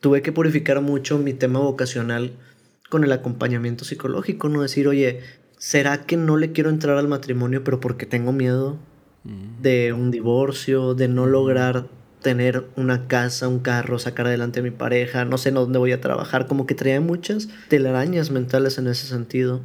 tuve que purificar mucho mi tema vocacional con el acompañamiento psicológico, no decir, oye, ¿será que no le quiero entrar al matrimonio pero porque tengo miedo mm. de un divorcio, de no lograr tener una casa, un carro, sacar adelante a mi pareja, no sé dónde voy a trabajar, como que traía muchas telarañas mentales en ese sentido.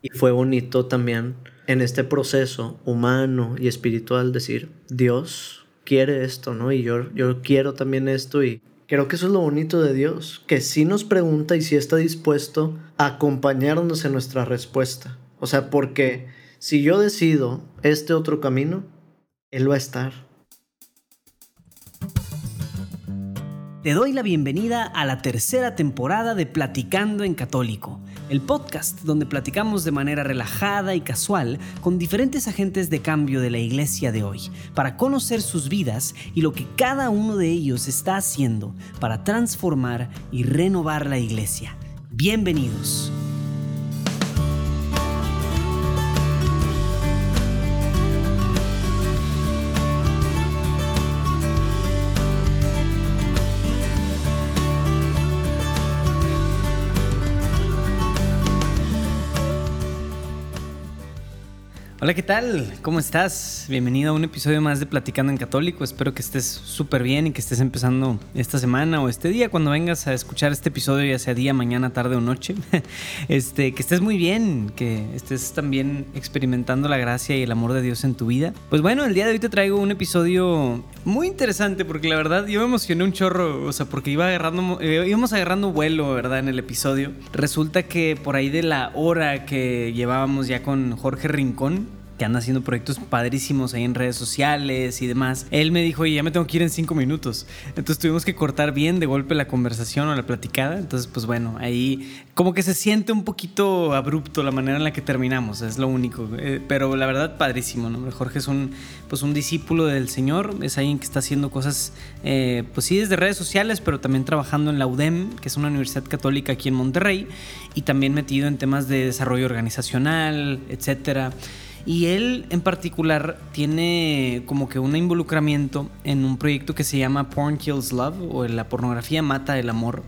Y fue bonito también en este proceso humano y espiritual decir, Dios quiere esto, ¿no? Y yo, yo quiero también esto y creo que eso es lo bonito de Dios, que sí nos pregunta y sí está dispuesto a acompañarnos en nuestra respuesta. O sea, porque si yo decido este otro camino, Él va a estar. Te doy la bienvenida a la tercera temporada de Platicando en Católico, el podcast donde platicamos de manera relajada y casual con diferentes agentes de cambio de la iglesia de hoy, para conocer sus vidas y lo que cada uno de ellos está haciendo para transformar y renovar la iglesia. Bienvenidos. Hola, ¿qué tal? ¿Cómo estás? Bienvenido a un episodio más de Platicando en Católico. Espero que estés súper bien y que estés empezando esta semana o este día cuando vengas a escuchar este episodio, ya sea día, mañana, tarde o noche. Este, que estés muy bien, que estés también experimentando la gracia y el amor de Dios en tu vida. Pues bueno, el día de hoy te traigo un episodio muy interesante porque la verdad yo me emocioné un chorro, o sea, porque iba agarrando, eh, íbamos agarrando vuelo, ¿verdad? En el episodio. Resulta que por ahí de la hora que llevábamos ya con Jorge Rincón, que anda haciendo proyectos padrísimos ahí en redes sociales y demás, él me dijo, oye, ya me tengo que ir en cinco minutos. Entonces tuvimos que cortar bien de golpe la conversación o la platicada. Entonces, pues bueno, ahí como que se siente un poquito abrupto la manera en la que terminamos, es lo único. Eh, pero la verdad, padrísimo, ¿no? Jorge es un, pues un discípulo del Señor, es alguien que está haciendo cosas, eh, pues sí, desde redes sociales, pero también trabajando en la UDEM, que es una universidad católica aquí en Monterrey, y también metido en temas de desarrollo organizacional, etcétera. Y él en particular tiene como que un involucramiento en un proyecto que se llama Porn Kills Love o la pornografía mata el amor.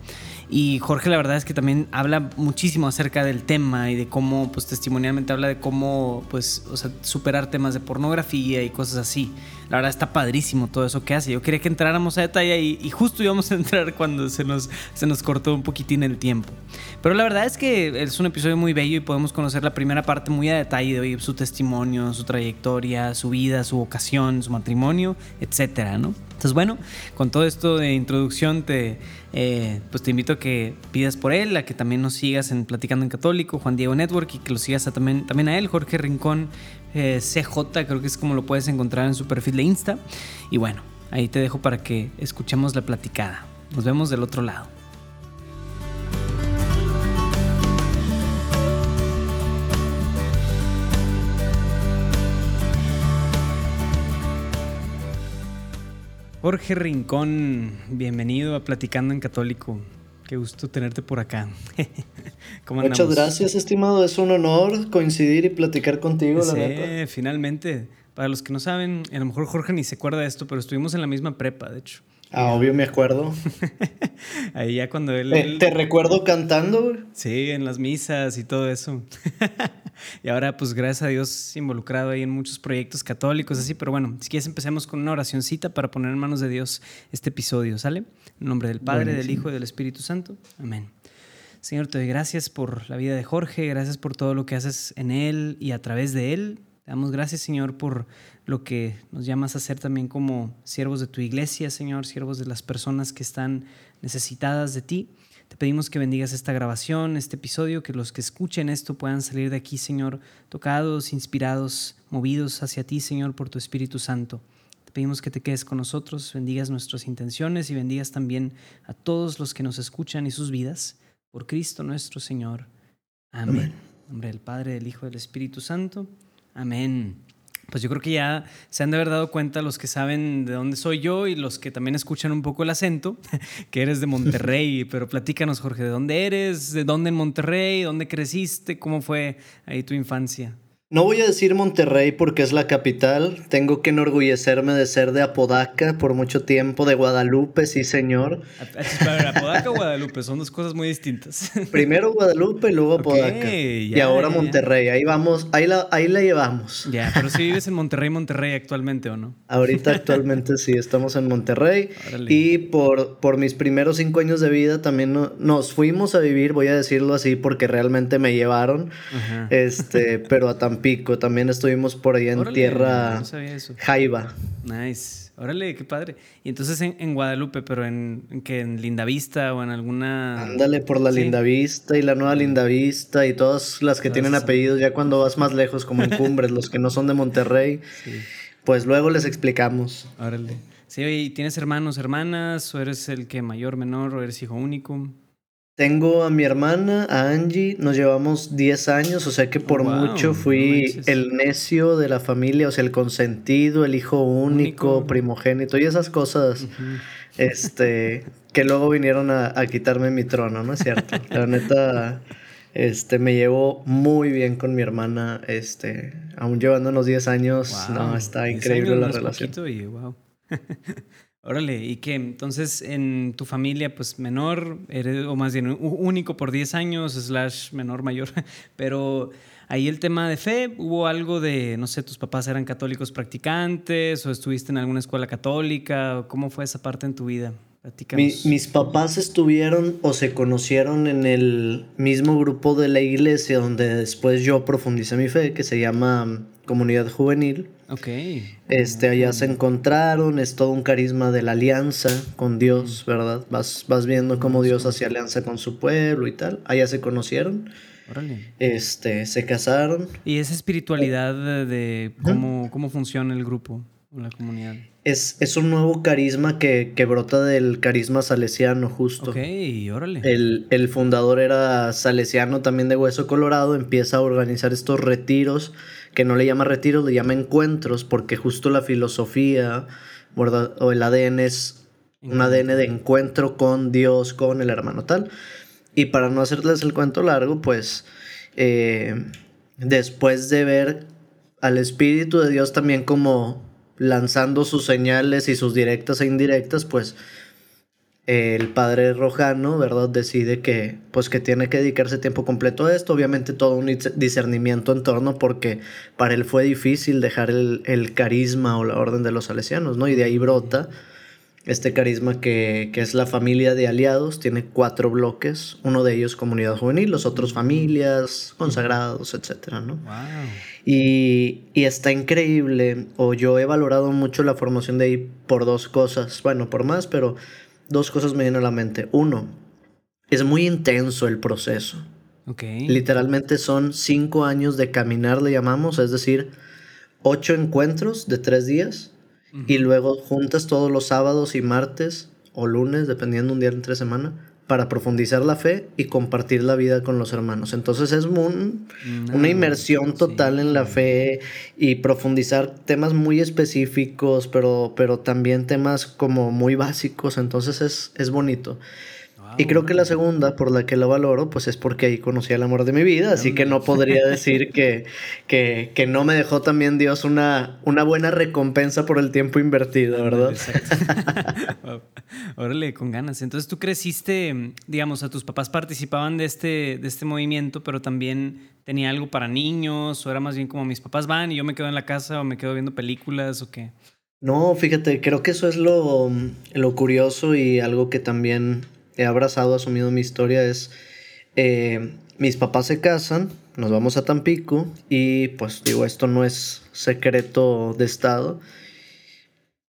Y Jorge la verdad es que también habla muchísimo acerca del tema y de cómo, pues testimonialmente habla de cómo, pues, o sea, superar temas de pornografía y cosas así. La verdad está padrísimo todo eso que hace. Yo quería que entráramos a detalle y, justo íbamos a entrar cuando se nos, se nos cortó un poquitín el tiempo. Pero la verdad es que es un episodio muy bello y podemos conocer la primera parte muy a detalle de su testimonio, su trayectoria, su vida, su vocación, su matrimonio, etcétera, ¿no? Entonces, bueno, con todo esto de introducción, te, eh, pues te invito a que pidas por él, a que también nos sigas en Platicando en Católico, Juan Diego Network, y que lo sigas también, también a él, Jorge Rincón eh, CJ, creo que es como lo puedes encontrar en su perfil de Insta. Y bueno, ahí te dejo para que escuchemos la platicada. Nos vemos del otro lado. Jorge Rincón, bienvenido a Platicando en Católico. Qué gusto tenerte por acá. Muchas gracias, estimado. Es un honor coincidir y platicar contigo, sí, finalmente. Para los que no saben, a lo mejor Jorge ni se acuerda de esto, pero estuvimos en la misma prepa, de hecho. Ah, obvio me acuerdo. Ahí ya cuando él, ¿Te, recuerdo cantando? Sí, en las misas y todo eso. y ahora, pues gracias a Dios, involucrado ahí en muchos proyectos católicos, así. Pero bueno, si quieres empecemos con una oracióncita para poner en manos de Dios este episodio, ¿sale? En nombre del Padre, del Hijo y del Espíritu Santo. Amén. Señor, te doy gracias por la vida de Jorge, gracias por todo lo que haces en él y a través de él. Te damos gracias, Señor, por lo que nos llamas a ser también como siervos de tu iglesia, Señor, siervos de las personas que están necesitadas de ti. Te pedimos que bendigas esta grabación, este episodio, que los que escuchen esto puedan salir de aquí, Señor, tocados, inspirados, movidos hacia ti, Señor, por tu Espíritu Santo. Te pedimos que te quedes con nosotros, bendigas nuestras intenciones y bendigas también a todos los que nos escuchan y sus vidas. Por Cristo nuestro Señor. Amén. En nombre del Padre, del Hijo y del Espíritu Santo. Amén. Pues yo creo que ya se han de haber dado cuenta los que saben de dónde soy yo y los que también escuchan un poco el acento, que eres de Monterrey. Pero platícanos, Jorge, ¿de dónde eres? ¿De dónde en Monterrey? ¿Dónde creciste? ¿Cómo fue ahí tu infancia? No voy a decir Monterrey porque es la capital. Tengo que enorgullecerme de ser de Apodaca por mucho tiempo, de Guadalupe, sí señor. ¿Apodaca o Guadalupe? Son dos cosas muy distintas. Primero Guadalupe y luego Apodaca. y ahora Monterrey. Ahí vamos, ahí la, ahí la llevamos. Ya, pero si vives en Monterrey, Monterrey actualmente o no? Ahorita actualmente sí, estamos en Monterrey. Y por, por mis primeros cinco años de vida también nos fuimos a vivir, voy a decirlo así, porque realmente me llevaron. Este, pero a Pico, también estuvimos por ahí en tierra Jaiba. Nice. Órale, qué padre. Y entonces en, Guadalupe, pero en, que en Lindavista o en alguna. Ándale por la Lindavista y la nueva Lindavista y todas las que tienen apellidos, ya cuando vas más lejos, como en Cumbres, los que no son de Monterrey, pues luego les explicamos. Órale. Sí, ¿y tienes hermanos, hermanas? ¿O eres el que mayor, menor? ¿O eres hijo único? Tengo a mi hermana, a Angie, nos llevamos 10 años, o sea que por mucho fui el necio de la familia, o sea, el consentido, el hijo único, primogénito y esas cosas, este, que luego vinieron a, quitarme mi trono, ¿no es cierto? La neta, este, me llevo muy bien con mi hermana, este, aún llevándonos 10 años, no, está increíble la relación. Y, wow. Órale, y que entonces en tu familia, pues menor, eres, o más bien único por 10 años, slash menor mayor, pero ahí el tema de fe, ¿hubo algo de, no sé, tus papás eran católicos practicantes o estuviste en alguna escuela católica? ¿Cómo fue esa parte en tu vida? Mis papás estuvieron o se conocieron en el mismo grupo de la iglesia donde después yo profundicé mi fe, que se llama Comunidad Juvenil. Ok. Este, allá se encontraron, es todo un carisma de la alianza con Dios, ¿verdad? Vas, vas viendo cómo Dios hacía alianza con su pueblo y tal. Allá se conocieron. Órale. Este, se casaron. ¿Y esa espiritualidad de, cómo, cómo funciona el grupo o la comunidad? Es, es un nuevo carisma que, que, brota del carisma salesiano, justo. Ok, órale. El, el fundador era salesiano también de Hueso Colorado, empieza a organizar estos retiros que no le llama retiro, le llama encuentros, porque justo la filosofía o el ADN es un ADN de encuentro con Dios, con el hermano tal. Y para no hacerles el cuento largo, pues eh, después de ver al Espíritu de Dios también como lanzando sus señales y sus directas e indirectas, pues el padre Rojano, ¿verdad? Decide que, pues que tiene que dedicarse tiempo completo a esto. Obviamente todo un discernimiento en torno porque para él fue difícil dejar el, carisma o la orden de los salesianos, ¿no? Y de ahí brota este carisma que, es la familia de aliados. Tiene cuatro bloques, uno de ellos comunidad juvenil, los otros familias, consagrados, etcétera, ¿no? Y, y está increíble, o yo he valorado mucho la formación de ahí por dos cosas, bueno, por más, pero dos cosas me vienen a la mente. Uno, es muy intenso el proceso. Okay. Literalmente son cinco años de caminar, le llamamos, es decir, ocho encuentros de tres días y luego juntas todos los sábados y martes o lunes, dependiendo un día entre semana, para profundizar la fe y compartir la vida con los hermanos. Entonces es una inmersión total en la fe y profundizar temas muy específicos, pero, pero también temas como muy básicos. Entonces es, es bonito y creo que la segunda, por la que lo valoro, pues es porque ahí conocí el amor de mi vida, así que no podría decir que, que, que, no me dejó también Dios una, una buena recompensa por el tiempo invertido, ¿verdad? Exacto. Órale, con ganas. Entonces tú creciste, digamos, a tus papás participaban de este, de este movimiento, pero también tenía algo para niños, o era más bien como mis papás van y yo me quedo en la casa o me quedo viendo películas o qué. No, fíjate, creo que eso es lo, lo curioso y algo que también he abrazado, asumido mi historia es, eh, mis papás se casan, nos vamos a Tampico y pues digo, esto no es secreto de Estado.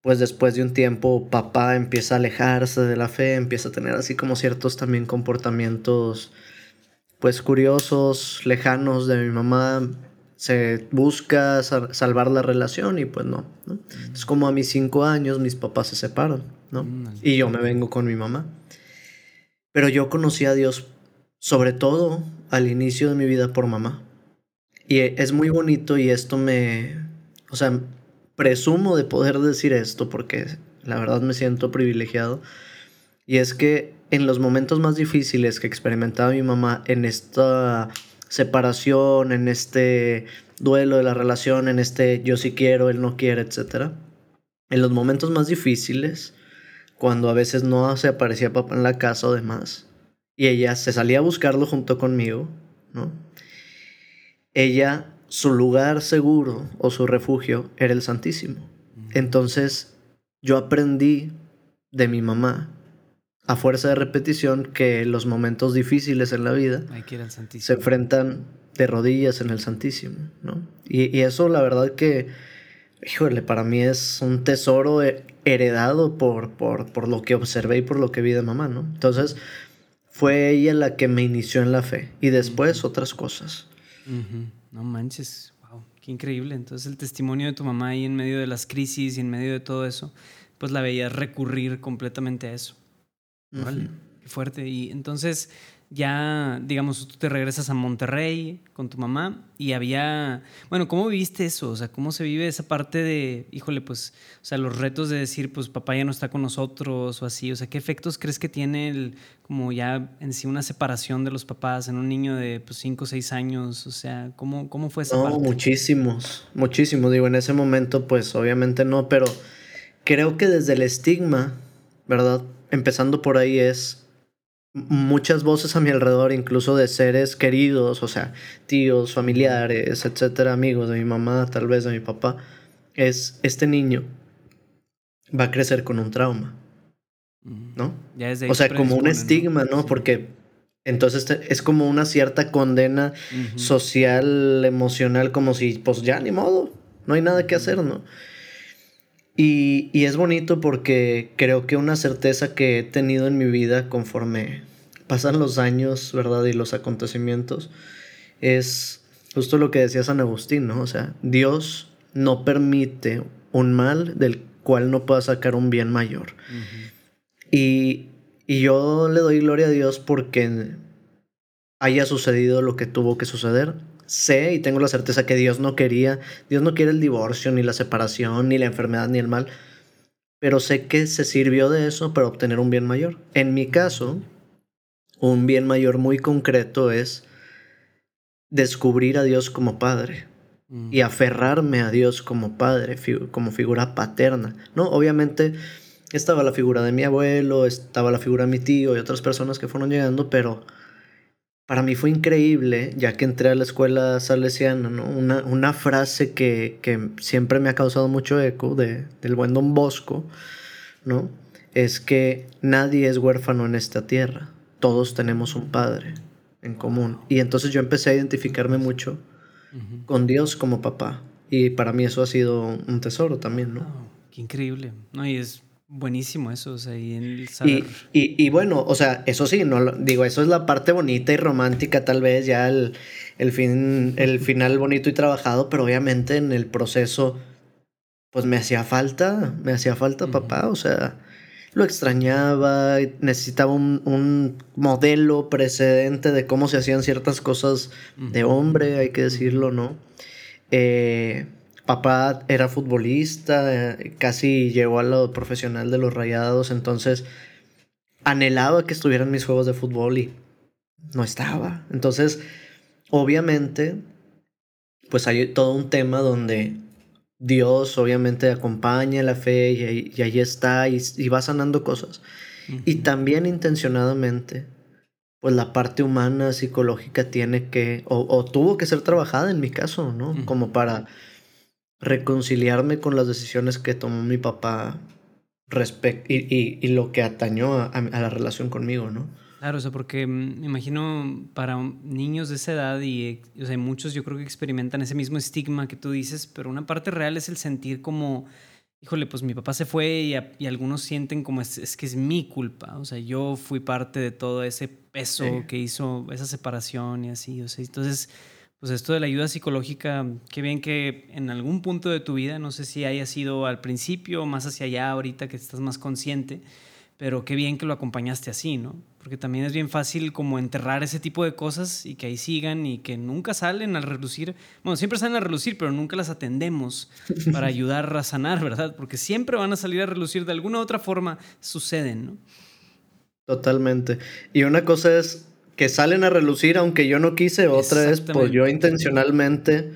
Pues después de un tiempo papá empieza a alejarse de la fe, empieza a tener así como ciertos también comportamientos pues curiosos, lejanos de mi mamá, se busca salvar la relación y pues no, ¿no? Es como a mis cinco años mis papás se separan, ¿no? Mm, y yo me vengo con mi mamá. Pero yo conocí a Dios sobre todo al inicio de mi vida por mamá. Y es muy bonito y esto me, o sea, presumo de poder decir esto porque la verdad me siento privilegiado. Y es que en los momentos más difíciles que experimentaba mi mamá en esta separación, en este duelo de la relación, en este yo sí quiero, él no quiere, etc. En los momentos más difíciles, cuando a veces no se aparecía papá en la casa o demás, y ella se salía a buscarlo junto conmigo, ¿no? Ella, su lugar seguro o su refugio era el Santísimo. Entonces, yo aprendí de mi mamá, a fuerza de repetición, que los momentos difíciles en la vida se enfrentan de rodillas en el Santísimo, ¿no? Y, y, eso, la verdad que, híjole, para mí es un tesoro heredado por, por, por lo que observé y por lo que vi de mamá, ¿no? Entonces, fue ella la que me inició en la fe y después otras cosas. No manches, wow, qué increíble. Entonces el testimonio de tu mamá ahí en medio de las crisis y en medio de todo eso, pues la veías recurrir completamente a eso. Vale, qué fuerte. Y entonces ya, digamos, tú te regresas a Monterrey con tu mamá y había, bueno, ¿cómo viviste eso? O sea, ¿cómo se vive esa parte de, híjole, pues, o sea, los retos de decir, pues, papá ya no está con nosotros o así? O sea, ¿qué efectos crees que tiene el, como ya en sí una separación de los papás en un niño de, pues, 5 o 6 años? O sea, ¿cómo, cómo fue esa no, muchísimos, muchísimos. Digo, en ese momento, pues, obviamente no, pero creo que desde el estigma, ¿verdad? Empezando por ahí es muchas voces a mi alrededor, incluso de seres queridos, o sea, tíos, familiares, etcétera, amigos de mi mamá, tal vez de mi papá, es este niño va a crecer con un trauma, ¿no? o sea, como un estigma, ¿no? Porque entonces es como una cierta condena social, emocional, como si, pues ya ni modo, no hay nada que hacer, ¿no? Y, es bonito porque creo que una certeza que he tenido en mi vida conforme pasan los años, ¿verdad? Y los acontecimientos, es justo lo que decía San Agustín, ¿no? O sea, Dios no permite un mal del cual no pueda sacar un bien mayor. y, y yo le doy gloria a Dios porque haya sucedido lo que tuvo que suceder sé y tengo la certeza que Dios no quería, Dios no quiere el divorcio, ni la separación, ni la enfermedad, ni el mal, pero sé que se sirvió de eso para obtener un bien mayor. En mi caso, un bien mayor muy concreto es descubrir a Dios como Padre y mm. aferrarme a Dios como Padre, como figura paterna. ¿no? Obviamente estaba la figura de mi abuelo, estaba la figura de mi tío y otras personas que fueron llegando, pero para mí fue increíble, ya que entré a la escuela salesiana, ¿no? una, una frase que, que, siempre me ha causado mucho eco de, del buen Don Bosco, ¿no? es que nadie es huérfano en esta tierra, todos tenemos un padre en común. Y entonces yo empecé a identificarme mucho con Dios como papá. Y para mí eso ha sido un tesoro también, ¿no? qué increíble. No, y es Buenísimo eso, o sea, y, el saber... y, y, bueno, o sea, eso sí, no digo, eso es la parte bonita y romántica, tal vez, ya el, el, fin, el final bonito y trabajado, pero obviamente en el proceso, pues me hacía falta, me hacía falta papá, o sea, lo extrañaba, necesitaba un, un, modelo precedente de cómo se hacían ciertas cosas de hombre, hay que decirlo, ¿no? Eh, papá era futbolista, eh, casi llegó a lo profesional de los rayados, entonces anhelaba que estuvieran mis juegos de fútbol y no estaba. Entonces, obviamente, pues hay todo un tema donde Dios obviamente acompaña la fe y, ahí está y, va sanando cosas. Y también intencionadamente, pues la parte humana, psicológica tiene que, o, tuvo que ser trabajada en mi caso, ¿no? Como para reconciliarme con las decisiones que tomó mi papá y, y, y, lo que atañó a, a, la relación conmigo, ¿no? Claro, o sea, porque mm, me imagino para niños de esa edad y o sea, muchos yo creo que experimentan ese mismo estigma que tú dices, pero una parte real es el sentir como, híjole, pues mi papá se fue y, y algunos sienten como es, es, que es mi culpa, o sea, yo fui parte de todo ese peso que hizo esa separación y así, o sea, entonces pues esto de la ayuda psicológica, qué bien que en algún punto de tu vida, no sé si haya sido al principio o más hacia allá ahorita que estás más consciente, pero qué bien que lo acompañaste así, ¿no? Porque también es bien fácil como enterrar ese tipo de cosas y que ahí sigan y que nunca salen a relucir. Bueno, siempre salen a relucir, pero nunca las atendemos para ayudar a sanar, ¿verdad? Porque siempre van a salir a relucir de alguna u otra forma, suceden, ¿no? Totalmente. Y una cosa es que salen a relucir aunque yo no quise, otra vez pues yo intencionalmente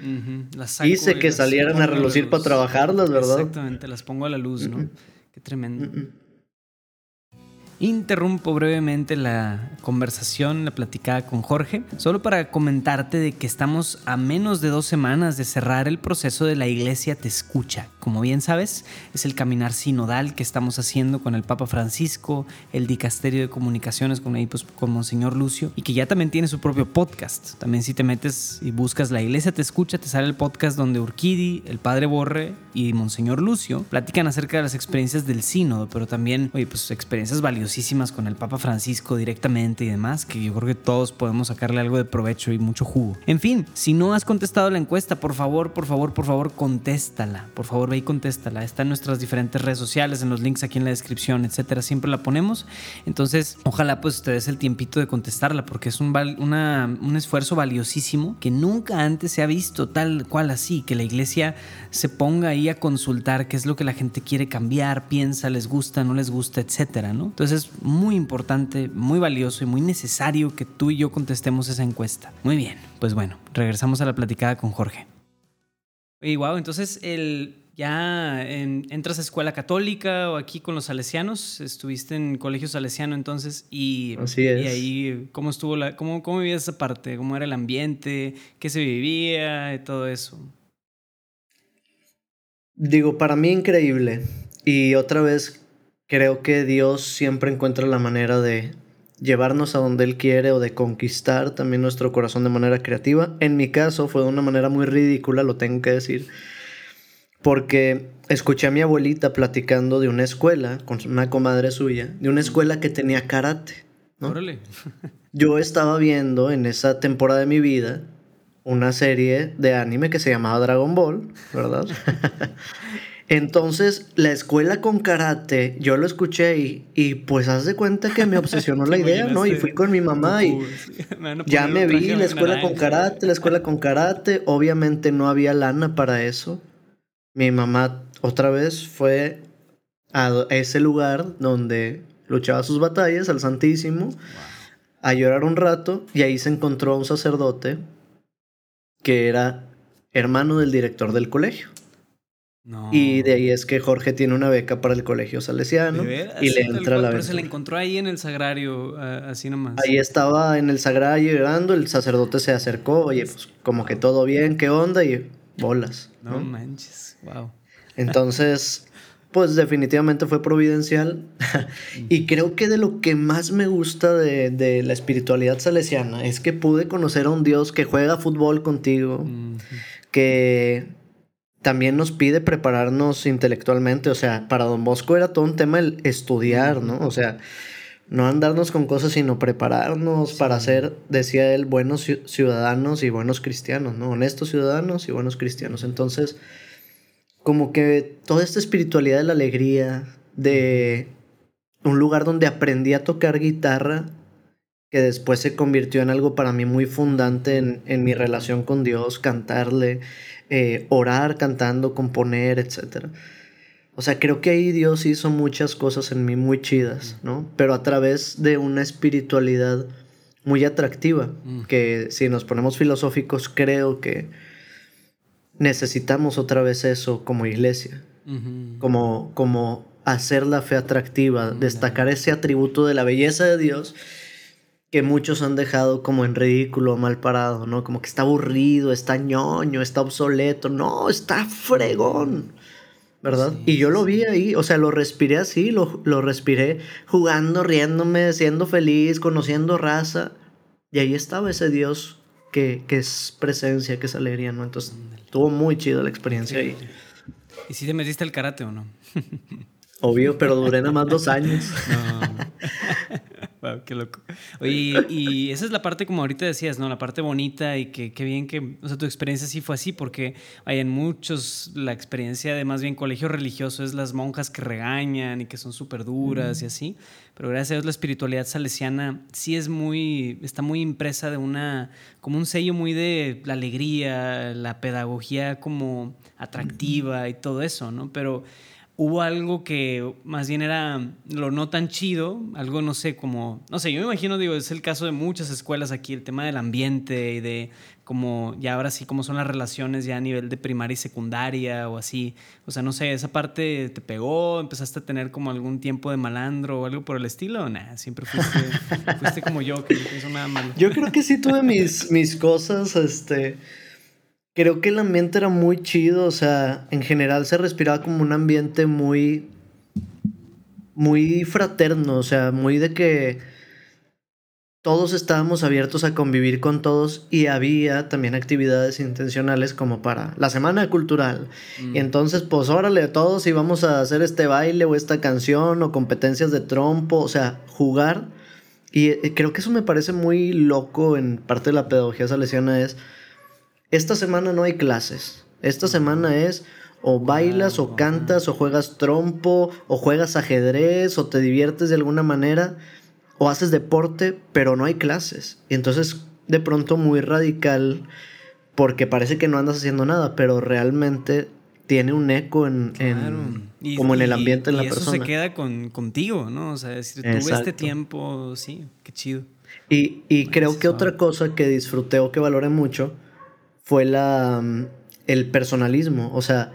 hice que salieran a relucir para trabajarlas, ¿verdad? Exactamente, las pongo a la luz, ¿no? Qué tremendo. Interrumpo brevemente la conversación, la platicada con Jorge, solo para comentarte de que estamos a menos de dos semanas de cerrar el proceso de la Iglesia Te Escucha. Como bien sabes, es el caminar sinodal que estamos haciendo con el Papa Francisco, el Dicasterio de Comunicaciones con, pues, con Monseñor Lucio, y que ya también tiene su propio podcast. También si te metes y buscas la Iglesia Te Escucha, te sale el podcast donde Urquidi, el Padre Borre y Monseñor Lucio platican acerca de las experiencias del sínodo, pero también, oye, pues experiencias valiosas con el Papa Francisco directamente y demás, que yo creo que todos podemos sacarle algo de provecho y mucho jugo. En fin, si no has contestado la encuesta, por favor, por favor, por favor, contéstala. Por favor, ve y contéstala. Está en nuestras diferentes redes sociales, en los links aquí en la descripción, etcétera. Siempre la ponemos. Entonces, ojalá pues ustedes el tiempito de contestarla, porque es un, un esfuerzo valiosísimo que nunca antes se ha visto tal cual así, que la iglesia se ponga ahí a consultar qué es lo que la gente quiere cambiar, piensa, les gusta, no les gusta, etcétera, ¿no? Entonces, es muy importante, muy valioso y muy necesario que tú y yo contestemos esa encuesta. Muy bien, pues bueno, regresamos a la platicada con Jorge. Y wow, entonces el, ya entras a escuela católica o aquí con los salesianos, estuviste en colegio salesiano entonces y, Así es. y ahí cómo estuvo la, cómo, cómo vivías esa parte, cómo era el ambiente, qué se vivía y todo eso. Digo, para mí increíble. Y otra vez creo que Dios siempre encuentra la manera de llevarnos a donde Él quiere o de conquistar también nuestro corazón de manera creativa. En mi caso fue de una manera muy ridícula, lo tengo que decir, porque escuché a mi abuelita platicando de una escuela con una comadre suya, de una escuela que tenía karate. Yo estaba viendo en esa temporada de mi vida una serie de anime que se llamaba Dragon Ball, ¿verdad? Entonces, la escuela con karate, yo lo escuché y, y pues haz de cuenta que me obsesionó la idea, ¿no? Y fui con mi mamá y ya me vi la escuela con karate, la escuela con karate. Obviamente no había lana para eso. Mi mamá otra vez fue a ese lugar donde luchaba sus batallas, al Santísimo, a llorar un rato y ahí se encontró a un sacerdote que era hermano del director del colegio. Y de ahí es que Jorge tiene una beca para el colegio salesiano y le entra la beca. Pero se le encontró ahí en el sagrario, así nomás. Ahí estaba en el sagrario llorando, el sacerdote se acercó, oye, pues como que todo bien, ¿qué onda? Y bolas. No, manches, wow. Entonces, pues definitivamente fue providencial. y creo que de lo que más me gusta de, de, la espiritualidad salesiana es que pude conocer a un Dios que juega fútbol contigo, que también nos pide prepararnos intelectualmente. O sea, para Don Bosco era todo un tema el estudiar, ¿no? O sea, no andarnos con cosas, sino prepararnos para ser, decía él, buenos ciudadanos y buenos cristianos, ¿no? Honestos ciudadanos y buenos cristianos. Entonces, como que toda esta espiritualidad de la alegría, de un lugar donde aprendí a tocar guitarra, que después se convirtió en algo para mí muy fundante en, en mi relación con Dios, cantarle, eh, orar cantando, componer, etc. O sea, creo que ahí Dios hizo muchas cosas en mí muy chidas, ¿no? Pero a través de una espiritualidad muy atractiva, mm. que si nos ponemos filosóficos, creo que necesitamos otra vez eso como iglesia, como, como hacer la fe atractiva, destacar ese atributo de la belleza de Dios que muchos han dejado como en ridículo, mal parado, ¿no? Como que está aburrido, está ñoño, está obsoleto. No, está fregón, ¿verdad? y yo lo vi ahí, o sea, lo respiré así, lo, lo respiré jugando, riéndome, siendo feliz, conociendo raza. Y ahí estaba ese Dios que, que es presencia, que es alegría, ¿no? Entonces, estuvo muy chido la experiencia ahí. ¿Y si te metiste el karate o no? Obvio, pero duré nada más dos años. No. Qué loco. Oye, y, esa es la parte, como ahorita decías, ¿no? La parte bonita y que qué bien que, o sea, tu experiencia sí fue así, porque hay en muchos la experiencia de más bien colegio religioso es las monjas que regañan y que son súper duras y así. Pero gracias a Dios la espiritualidad salesiana sí es muy, está muy impresa de una, como un sello muy de la alegría, la pedagogía como atractiva y todo eso, ¿no? Pero hubo algo que más bien era lo no tan chido, algo no sé, como, no sé, yo me imagino, digo, es el caso de muchas escuelas aquí, el tema del ambiente y de como, ya ahora sí, cómo son las relaciones ya a nivel de primaria y secundaria o así. O sea, no sé, esa parte te pegó, empezaste a tener como algún tiempo de malandro o algo por el estilo, o nada, siempre fuiste, fuiste como yo, que no hizo nada malo. Yo creo que sí tuve mis, mis cosas, este creo que el ambiente era muy chido, o sea, en general se respiraba como un ambiente muy, muy fraterno, o sea, muy de que todos estábamos abiertos a convivir con todos y había también actividades intencionales como para la semana cultural. Y mm. entonces, pues órale, todos íbamos a hacer este baile o esta canción o competencias de trompo, o sea, jugar. Y eh, creo que eso me parece muy loco en parte de la pedagogía salesiana es esta semana no hay clases. Esta semana es o bailas o cantas o juegas trompo o juegas ajedrez o te diviertes de alguna manera o haces deporte, pero no hay clases. Y entonces de pronto muy radical porque parece que no andas haciendo nada, pero realmente tiene un eco en, como en el ambiente en la persona. Eso se queda con, contigo, ¿no? O sea, decir, tuve este tiempo, sí, qué chido. Y, y creo que otra cosa que disfruté o que valoré mucho fue la, mm, el personalismo. O sea,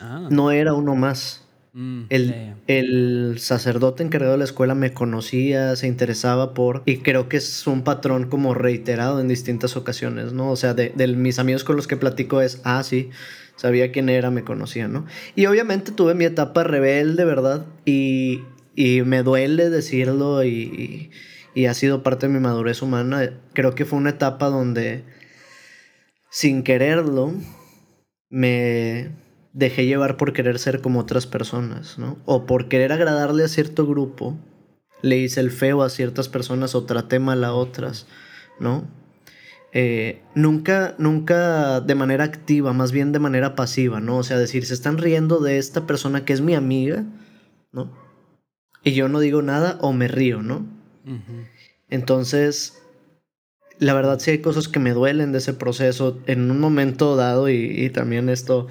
ah. no era uno más. Mm, el, el, sacerdote encargado de la escuela me conocía, se interesaba por, y creo que es un patrón como reiterado en distintas ocasiones, ¿no? O sea, de, de, mis amigos con los que platico es, ah, sí, sabía quién era, me conocía, ¿no? Y obviamente tuve mi etapa rebelde, ¿verdad? Y, y me duele decirlo y, y, ha sido parte de mi madurez humana. Creo que fue una etapa donde sin quererlo, me dejé llevar por querer ser como otras personas, ¿no? O por querer agradarle a cierto grupo, le hice el feo a ciertas personas o traté mal a otras, ¿no? Eh, nunca, nunca de manera activa, más bien de manera pasiva, ¿no? O sea, decir, se están riendo de esta persona que es mi amiga, ¿no? Y yo no digo nada o me río, ¿no? Entonces, la verdad sí hay cosas que me duelen de ese proceso en un momento dado y, también esto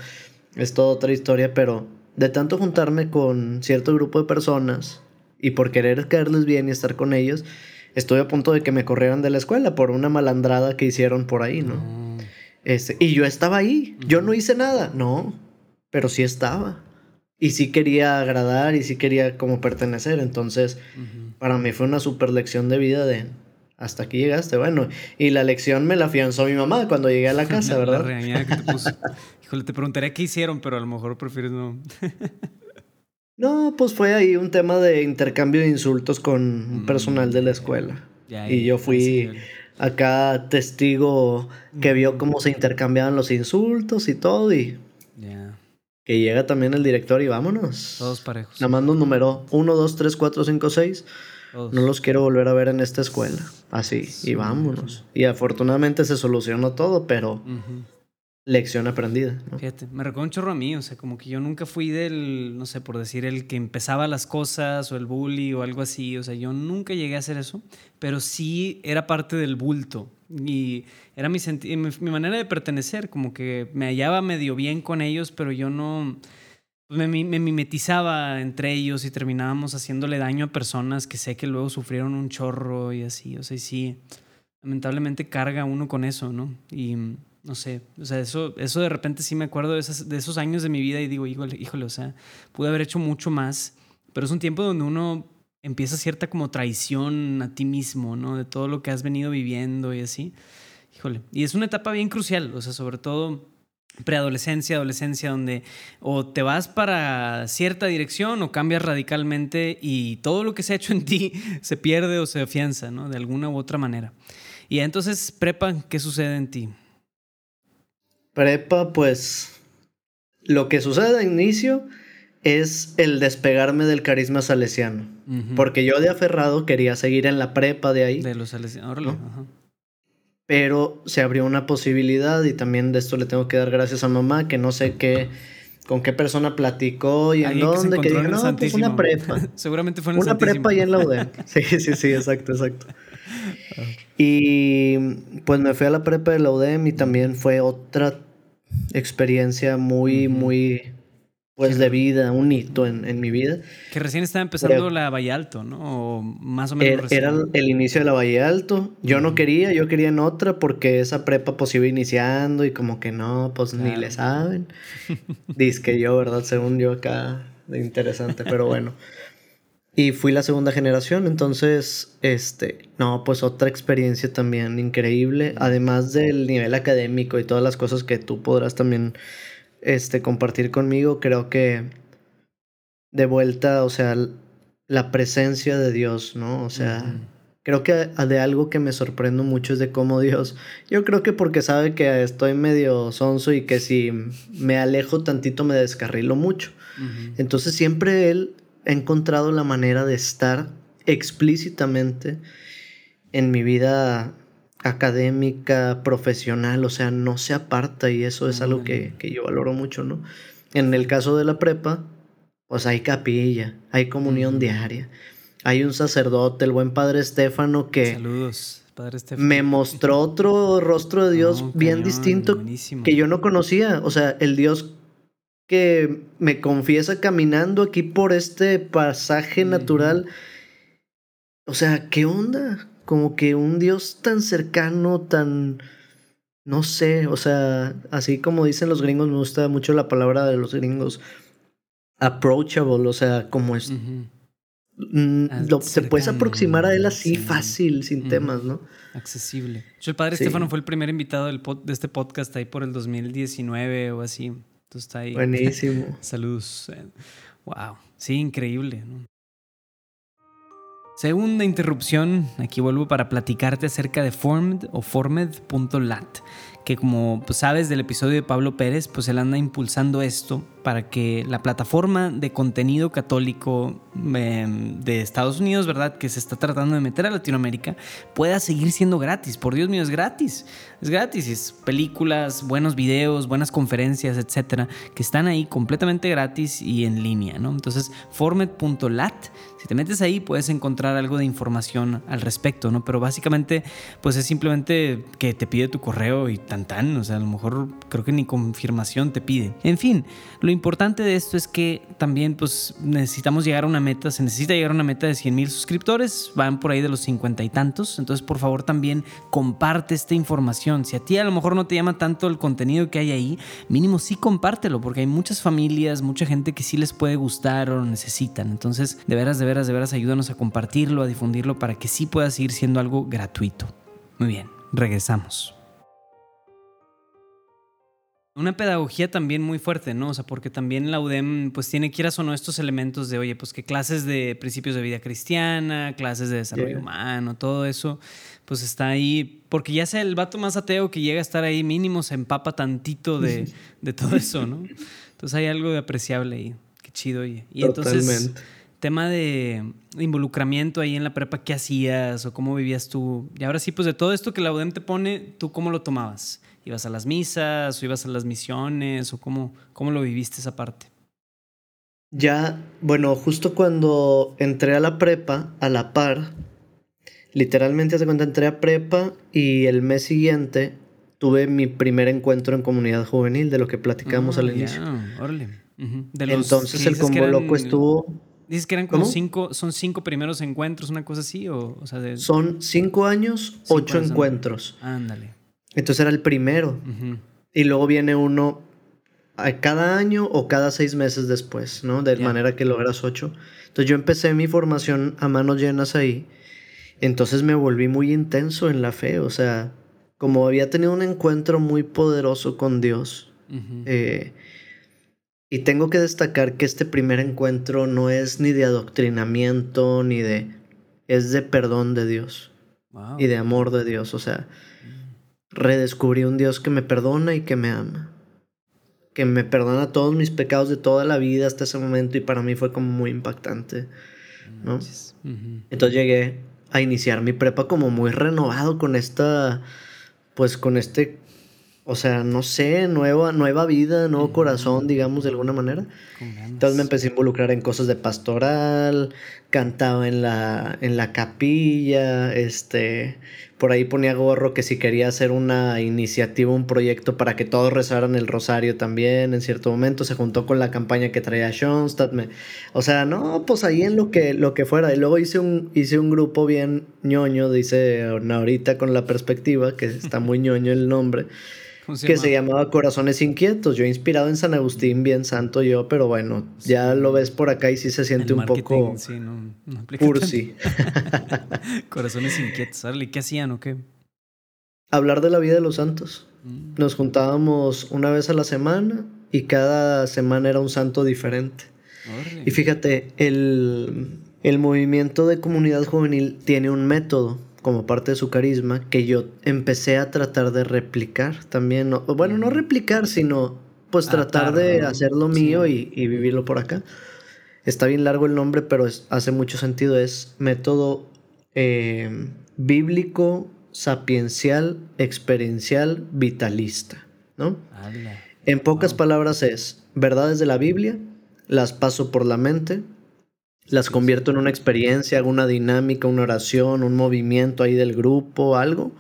es toda otra historia, pero de tanto juntarme con cierto grupo de personas y por querer caerles bien y estar con ellos, estuve a punto de que me corrieran de la escuela por una malandrada que hicieron por ahí, ¿no? Este, y yo estaba ahí, yo no hice nada, no, pero sí estaba. Y sí quería agradar y sí quería como pertenecer, entonces para mí fue una super lección de vida de hasta aquí llegaste, bueno. Y la lección me la afianzó mi mamá cuando llegué a la casa, ¿verdad? la que te puso. Híjole, te preguntaría qué hicieron, pero a lo mejor prefieres no. no, pues fue ahí un tema de intercambio de insultos con mm, personal de la escuela. y yo fui acá testigo que vio cómo se intercambiaban los insultos y todo y... Que llega también el director y vámonos. Todos parejos. Nada más un número 1, 2, 3, 4, 5, 6. No los quiero volver a ver en esta escuela. Así, y vámonos. Y afortunadamente se solucionó todo, pero lección aprendida. Fíjate, me recuerda un chorro a mí, o sea, como que yo nunca fui del, no sé, por decir, el que empezaba las cosas o el bully o algo así, o sea, yo nunca llegué a hacer eso, pero sí era parte del bulto y era mi, mi manera de pertenecer, como que me hallaba medio bien con ellos, pero yo no me, me, mimetizaba entre ellos y terminábamos haciéndole daño a personas que sé que luego sufrieron un chorro y así. O sea, sí, lamentablemente carga uno con eso, ¿no? Y no sé, o sea, eso, eso de repente sí me acuerdo de esos años de mi vida y digo, híjole, híjole, o sea, pude haber hecho mucho más, pero es un tiempo donde uno empieza cierta como traición a ti mismo, ¿no? De todo lo que has venido viviendo y así. Híjole, y es una etapa bien crucial, o sea, sobre todo preadolescencia, adolescencia, donde o te vas para cierta dirección o cambias radicalmente y todo lo que se ha hecho en ti se pierde o se afianza, ¿no? De alguna u otra manera. Y entonces, prepa, ¿qué sucede en ti? Prepa, pues lo que sucede de inicio es el despegarme del carisma salesiano. Porque yo de aferrado quería seguir en la prepa de ahí. De los salesianos. Ajá pero se abrió una posibilidad y también de esto le tengo que dar gracias a mamá, que no sé qué, con qué persona platicó y en dónde, que, dijo, no, pues una prepa. Seguramente fue en Una prepa y en la UDEM. Sí, sí, sí, exacto, exacto. Y pues me fui a la prepa de la UDEM y también fue otra experiencia muy, muy pues de vida, un hito en, mi vida. Que recién estaba empezando la Valle Alto, ¿no? O más o menos. Era, el inicio de la Valle Alto. Yo no quería, yo quería en otra porque esa prepa pues iba iniciando y como que no, pues ni le saben. Dice que yo, ¿verdad? Según yo acá, interesante, pero bueno. Y fui la segunda generación, entonces, este, no, pues otra experiencia también increíble, además del nivel académico y todas las cosas que tú podrás también este, compartir conmigo, creo que de vuelta, o sea, la presencia de Dios, ¿no? O sea, creo que de algo que me sorprendo mucho es de cómo Dios, yo creo que porque sabe que estoy medio sonso y que si me alejo tantito me descarrilo mucho. Entonces siempre Él ha encontrado la manera de estar explícitamente en mi vida académica, profesional, o sea, no se aparta y eso es algo que, yo valoro mucho, ¿no? En el caso de la prepa, pues hay capilla, hay comunión diaria, hay un sacerdote, el buen padre Estefano, que... Saludos, padre Me mostró otro rostro de Dios bien distinto que yo no conocía, o sea, el Dios que me confiesa caminando aquí por este pasaje natural. O sea, ¿qué onda? Como que un Dios tan cercano, tan, no sé, o sea, así como dicen los gringos, me gusta mucho la palabra de los gringos, approachable, o sea, como es... Mm, te puedes aproximar a él así fácil, sin temas, ¿no? Accesible. el padre Estefano fue el primer invitado del de este podcast ahí por el 2019 o así. Entonces está ahí. Buenísimo. Saludos. Wow. Sí, increíble. ¿no? Segunda interrupción, aquí vuelvo para platicarte acerca de Formed o Formed.lat, que como pues, sabes del episodio de Pablo Pérez, pues él anda impulsando esto para que la plataforma de contenido católico em, de Estados Unidos, ¿verdad? Que se está tratando de meter a Latinoamérica, pueda seguir siendo gratis. Por Dios mío, es gratis. Es gratis. Es películas, buenos videos, buenas conferencias, etcétera, que están ahí completamente gratis y en línea, ¿no? Entonces, format.lat, si te metes ahí puedes encontrar algo de información al respecto, ¿no? Pero básicamente, pues es simplemente que te pide tu correo y tan tan, o sea, a lo mejor creo que ni confirmación te pide. En fin, lo lo importante de esto es que también pues necesitamos llegar a una meta, se necesita llegar a una meta de 100 mil suscriptores, van por ahí de los 50 y tantos, entonces por favor también comparte esta información. Si a ti a lo mejor no te llama tanto el contenido que hay ahí, mínimo sí compártelo, porque hay muchas familias, mucha gente que sí les puede gustar o lo necesitan. Entonces, de veras, de veras, de veras, ayúdanos a compartirlo, a difundirlo para que sí pueda seguir siendo algo gratuito. Muy bien, regresamos. Una pedagogía también muy fuerte, ¿no? O sea, porque también la UDEM, pues tiene, quieras o no, estos elementos de, oye, pues que clases de principios de vida cristiana, clases de desarrollo humano, todo eso, pues está ahí, porque ya sea el vato más ateo que llega a estar ahí, mínimo se empapa tantito de, de todo eso, ¿no? Entonces hay algo de apreciable ahí. Qué chido, oye. Y entonces, tema de involucramiento ahí en la prepa, ¿qué hacías o cómo vivías tú? Y ahora sí, pues de todo esto que la UDEM te pone, ¿tú cómo lo tomabas? ¿Ibas a las misas o ibas a las misiones o cómo, cómo lo viviste esa parte? Ya, bueno, justo cuando entré a la prepa, a la par, literalmente hace cuenta entré a prepa y el mes siguiente tuve mi primer encuentro en comunidad juvenil, de lo que platicamos al ah, inicio. Entonces el combo loco estuvo... Dices que eran como cinco, son cinco primeros encuentros, una cosa así, o, sea, Son cinco años, ocho encuentros. Ándale. Entonces era el primero. Y luego viene uno a cada año o cada seis meses después, ¿no? De manera que logras ocho. Entonces yo empecé mi formación a manos llenas ahí. Entonces me volví muy intenso en la fe. O sea, como había tenido un encuentro muy poderoso con Dios. Eh, y tengo que destacar que este primer encuentro no es ni de adoctrinamiento, ni de... Es de perdón de Dios. Y de amor de Dios. O sea, redescubrí un Dios que me perdona y que me ama. Que me perdona todos mis pecados de toda la vida hasta ese momento y para mí fue como muy impactante. ¿no? Entonces llegué a iniciar mi prepa como muy renovado con esta, pues con este, o sea, no sé, nueva, nueva vida, nuevo corazón, digamos, de alguna manera. Entonces me empecé a involucrar en cosas de pastoral, cantaba en la, en la capilla, este, por ahí ponía gorro que si quería hacer una iniciativa, un proyecto para que todos rezaran el rosario también en cierto momento, se juntó con la campaña que traía Schoenstatt, o sea, no, pues ahí en lo que, lo que fuera, y luego hice un, hice un grupo bien ñoño, dice ahorita con la perspectiva, que está muy ñoño el nombre, que se llamaba Corazones Inquietos. Yo inspirado en San Agustín, bien santo yo, pero bueno, ya lo ves por acá y sí se siente un poco sí, no, cursi. Corazones Inquietos. ¿qué hacían o qué? Hablar de la vida de los santos. Mm. Nos juntábamos una vez a la semana y cada semana era un santo diferente. Y fíjate, el, el movimiento de comunidad juvenil tiene un método como parte de su carisma que yo empecé a tratar de replicar también. bueno, no replicar, sino pues tratar de hacer lo mío y, vivirlo por acá. Está bien largo el nombre, pero hace mucho sentido. Es método eh, bíblico, sapiencial, experiencial, vitalista. ¿no? En pocas palabras es verdades de la Biblia, las paso por la mente, las convierto en una experiencia, hago una dinámica, una oración, un movimiento ahí del grupo, algo.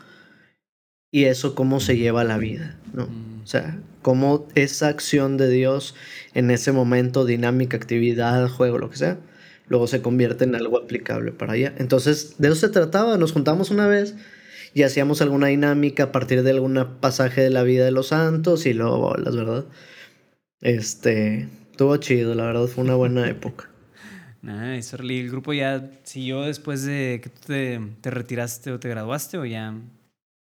Y eso cómo se lleva a la vida, ¿no? O sea, cómo esa acción de Dios en ese momento, dinámica, actividad, juego, lo que sea, luego se convierte en algo aplicable para allá. Entonces, de eso se trataba, nos juntamos una vez y hacíamos alguna dinámica a partir de algún pasaje de la vida de los santos y luego, las verdad. Este, estuvo chido, la verdad, fue una buena época. Nice, Orly. ¿El grupo ya siguió después de que tú te, te, retiraste o te graduaste o ya?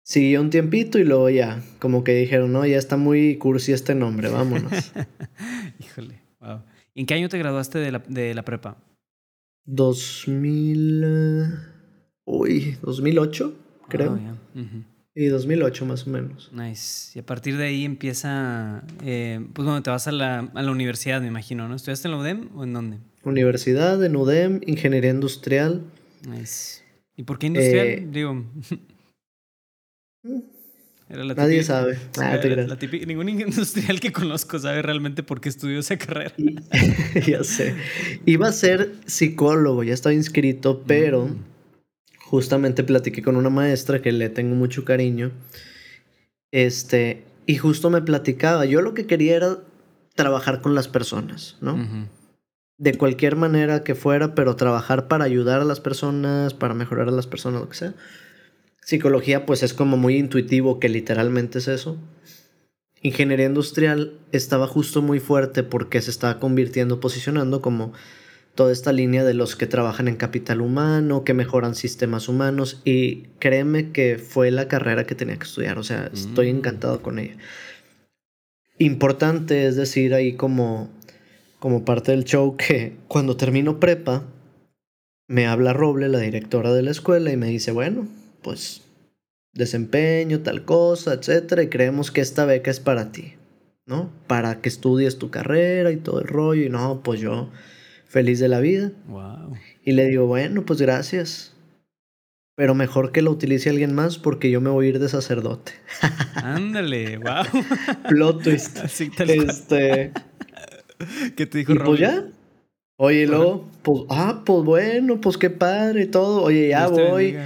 Siguió un tiempito y luego ya, como que dijeron, no, ya está muy cursi este nombre, vámonos. Híjole, wow. ¿En qué año te graduaste de la, de la prepa? 2000... Uy, 2008, creo. Oh, Y 2008 más o menos. Nice. Y a partir de ahí empieza, eh, pues bueno, te vas a la, a la universidad, me imagino, ¿no? ¿Estudiaste en la UDEM o en dónde? Universidad, en UDEM, Ingeniería Industrial. Nice. ¿Y por qué industrial? Eh, Digo. Nadie sabe. Ah, ningún industrial que conozco sabe realmente por qué estudió esa carrera. ya sé. Iba a ser psicólogo, ya estaba inscrito, pero mm. justamente platiqué con una maestra que le tengo mucho cariño. Este, y justo me platicaba. Yo lo que quería era trabajar con las personas, ¿no? De cualquier manera que fuera, pero trabajar para ayudar a las personas, para mejorar a las personas, lo que sea. Psicología pues es como muy intuitivo que literalmente es eso. Ingeniería industrial estaba justo muy fuerte porque se estaba convirtiendo, posicionando como toda esta línea de los que trabajan en capital humano, que mejoran sistemas humanos y créeme que fue la carrera que tenía que estudiar, o sea, estoy mm. encantado con ella. Importante es decir ahí como como parte del show que cuando termino prepa, me habla Roble, la directora de la escuela, y me dice, bueno, pues desempeño, tal cosa, etcétera, y creemos que esta beca es para ti, ¿no? Para que estudies tu carrera y todo el rollo, y no, pues yo feliz de la vida. Wow. Y le digo, bueno, pues gracias. Pero mejor que lo utilice alguien más porque yo me voy a ir de sacerdote. Ándale, wow. Plot twist. este, ¿Qué te dijo y Pues ya. Oye, luego, pues, ah, pues bueno, pues qué padre y todo. Oye, ya voy.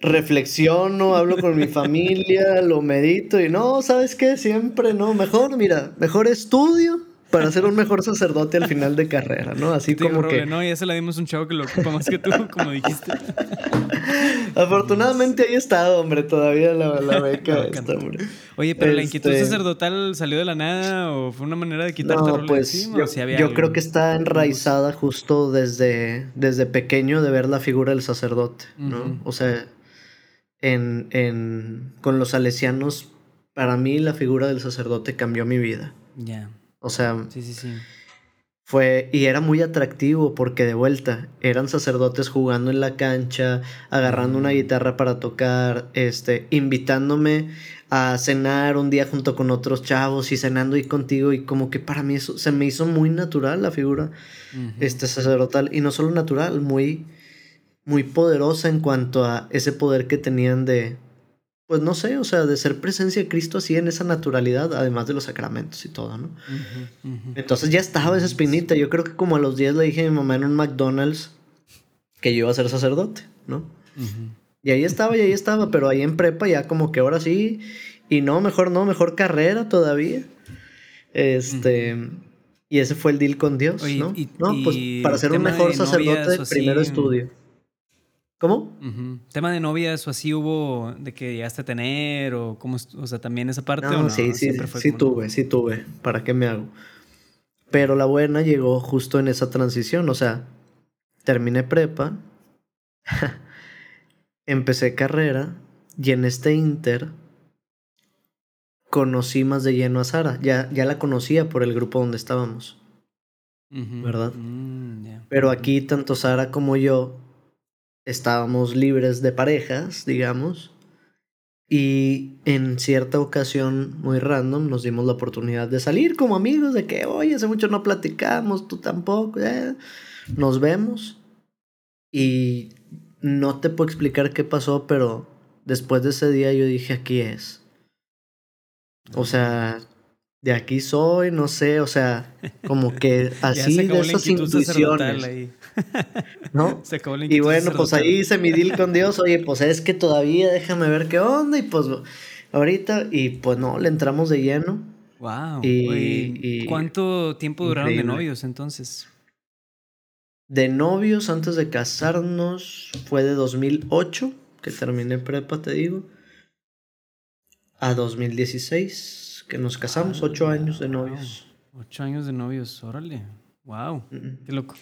Reflexiono, hablo con mi familia, lo medito y no, ¿sabes qué? Siempre, no, mejor, mira, mejor estudio para ser un mejor sacerdote al final de carrera, ¿no? Así como que... No, ya se la dimos un chavo que lo ocupa más que tú, como dijiste. Afortunadamente ahí está, hombre, todavía la, beca está, hombre. Oye, pero la inquietud este sacerdotal salió de la nada o fue una manera de quitarte no, pues, Yo, creo que está enraizada justo desde, desde pequeño de ver la figura del sacerdote, ¿no? O sea, en, en, con los salesianos, para mí la figura del sacerdote cambió mi vida. Ya. O sea, sí, sí, sí. Fue, y era muy atractivo porque de vuelta eran sacerdotes jugando en la cancha, agarrando una mm. guitarra para tocar, este, invitándome a cenar un día junto con otros chavos y cenando ahí contigo y como que para mí eso se me hizo muy natural la figura este sacerdotal y no solo natural, muy muy poderosa en cuanto a ese poder que tenían de pues no sé, o sea, de ser presencia de Cristo así en esa naturalidad, además de los sacramentos y todo, ¿no? Entonces ya estaba esa espinita. Yo creo que como a los 10 le dije a mi mamá en un McDonald's que yo iba a ser sacerdote, ¿no? Y ahí estaba, y ahí estaba, pero ahí en prepa ya como que ahora sí, y no, mejor no, mejor carrera todavía. Este, y ese fue el deal con Dios, ¿no? no, pues para ser un mejor sacerdote, primero estudio. ¿Cómo? Tema de novias o así hubo de que llegaste a tener o cómo, o sea, también esa parte. No, sí, sí, sí tuve, sí tuve. ¿Para qué me hago? Pero la buena llegó justo en esa transición, o sea, terminé prepa, empecé carrera y en este inter conocí más de lleno a Sara. Ya, ya la conocía por el grupo donde estábamos. ¿Verdad? Mm, Pero aquí tanto Sara como yo estábamos libres de parejas, digamos. Y en cierta ocasión muy random nos dimos la oportunidad de salir como amigos, de que, oye, hace mucho no platicamos, tú tampoco, eh, nos vemos. Y no te puedo explicar qué pasó, pero después de ese día yo dije, aquí es. O sea, de aquí soy, no sé, o sea, como que así de esas intuiciones. ¿No? y bueno, pues ahí hice mi deal con Dios, oye, pues es que todavía déjame ver qué onda y pues ahorita y pues no, le entramos de lleno. Wow. Y, ¿Cuánto tiempo duraron de novios entonces? De novios antes de casarnos fue de 2008, que terminé prepa, te digo, a 2016, que nos casamos, ah, ocho años de novios. Ocho años de novios, órale. Wow, qué loco.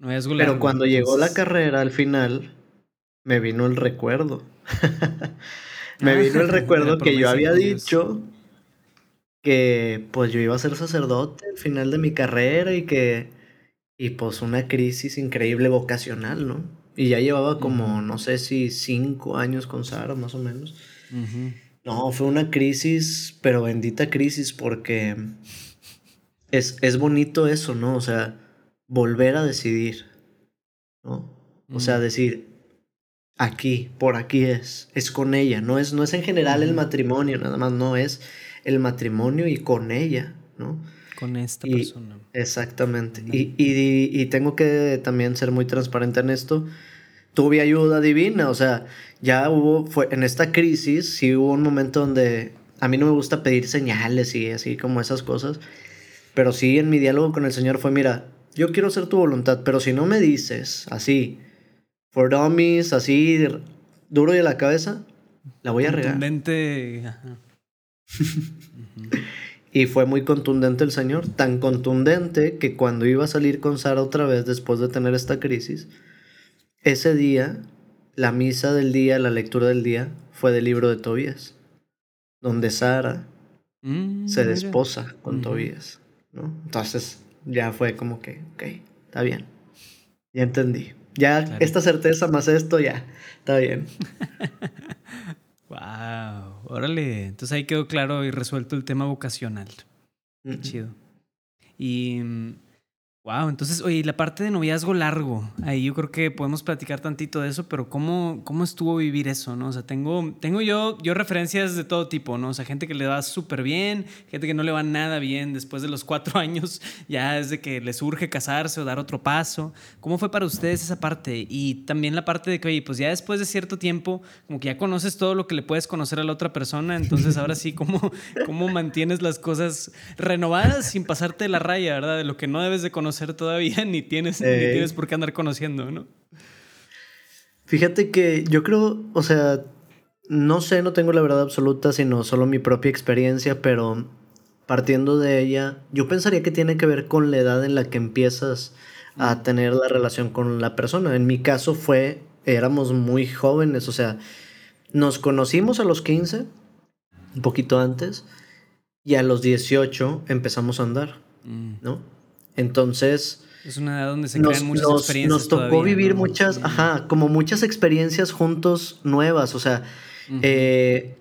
Pero cuando llegó la carrera al final, me vino el recuerdo. me ah, vino el recuerdo que yo había dicho que pues yo iba a ser sacerdote al final de mi carrera y que y pues una crisis increíble vocacional, ¿no? Y ya llevaba como, no sé si cinco años con Sara, más o menos. No, fue una crisis, pero bendita crisis, porque es, es bonito eso, ¿no? O sea, volver a decidir, ¿no? O sea, decir, aquí, por aquí es, es con ella, no es, no es en general el matrimonio, nada más, no es el matrimonio y con ella, ¿no? Con esta persona. Exactamente. Y, y, y, tengo que también ser muy transparente en esto. Tuve ayuda divina, o sea, ya hubo, fue, en esta crisis, sí hubo un momento donde a mí no me gusta pedir señales y así como esas cosas, pero sí en mi diálogo con el Señor fue, mira, yo quiero hacer tu voluntad, pero si no me dices así, for dummies, así, duro de la cabeza, la voy a regar. Contundente. Y fue muy contundente el Señor, tan contundente que cuando iba a salir con Sara otra vez después de tener esta crisis, ese día, la misa del día, la lectura del día, fue del libro de Tobías, donde Sara mm, se desposa con Tobías. ¿no? Entonces ya fue como que, ok, está bien, ya entendí. Ya esta certeza más esto, ya, está bien. Wow, órale. Entonces ahí quedó claro y resuelto el tema vocacional. Chido. Y mm, Wow, entonces, oye, la parte de noviazgo largo, ahí yo creo que podemos platicar tantito de eso, pero ¿cómo, cómo estuvo vivir eso, no? O sea, tengo, tengo yo, yo referencias de todo tipo, ¿no? O sea, gente que le va súper bien, gente que no le va nada bien después de los cuatro años, ya es de que les urge casarse o dar otro paso. ¿Cómo fue para ustedes esa parte? Y también la parte de que, oye, pues ya después de cierto tiempo, como que ya conoces todo lo que le puedes conocer a la otra persona, entonces ahora sí, ¿cómo, cómo mantienes las cosas renovadas sin pasarte la raya, ¿verdad? De lo que no debes de conocer todavía, ni tienes, ni tienes por qué andar conociendo, ¿no? Fíjate que yo creo, o sea, no sé, no tengo la verdad absoluta, sino solo mi propia experiencia, pero partiendo de ella, yo pensaría que tiene que ver con la edad en la que empiezas a tener la relación con la persona. En mi caso fue, éramos muy jóvenes, o sea, nos conocimos a los 15, un poquito antes, y a los 18 empezamos a andar, mm. ¿no? Entonces... Es una edad donde se crean muchas experiencias. Nos tocó vivir muchas, ajá, como muchas experiencias juntos nuevas. O sea, eh,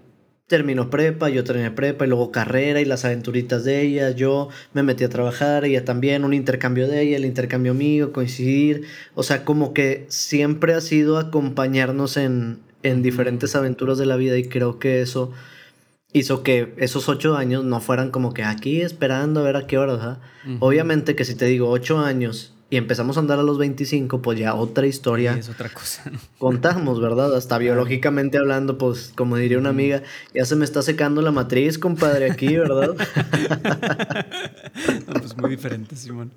terminó prepa, yo terminé prepa y luego carrera y las aventuritas de ella. Yo me metí a trabajar, ella también, un intercambio de ella, el intercambio mío, coincidir. O sea, como que siempre ha sido acompañarnos en, en diferentes aventuras de la vida y creo que eso hizo que esos ocho años no fueran como que aquí esperando a ver a qué hora. Obviamente que si te digo ocho años y empezamos a andar a los 25, pues ya otra historia. es otra cosa. Contamos, ¿verdad? Hasta biológicamente hablando, pues como diría una amiga, ya se me está secando la matriz, compadre, aquí, ¿verdad? pues muy diferente, Simón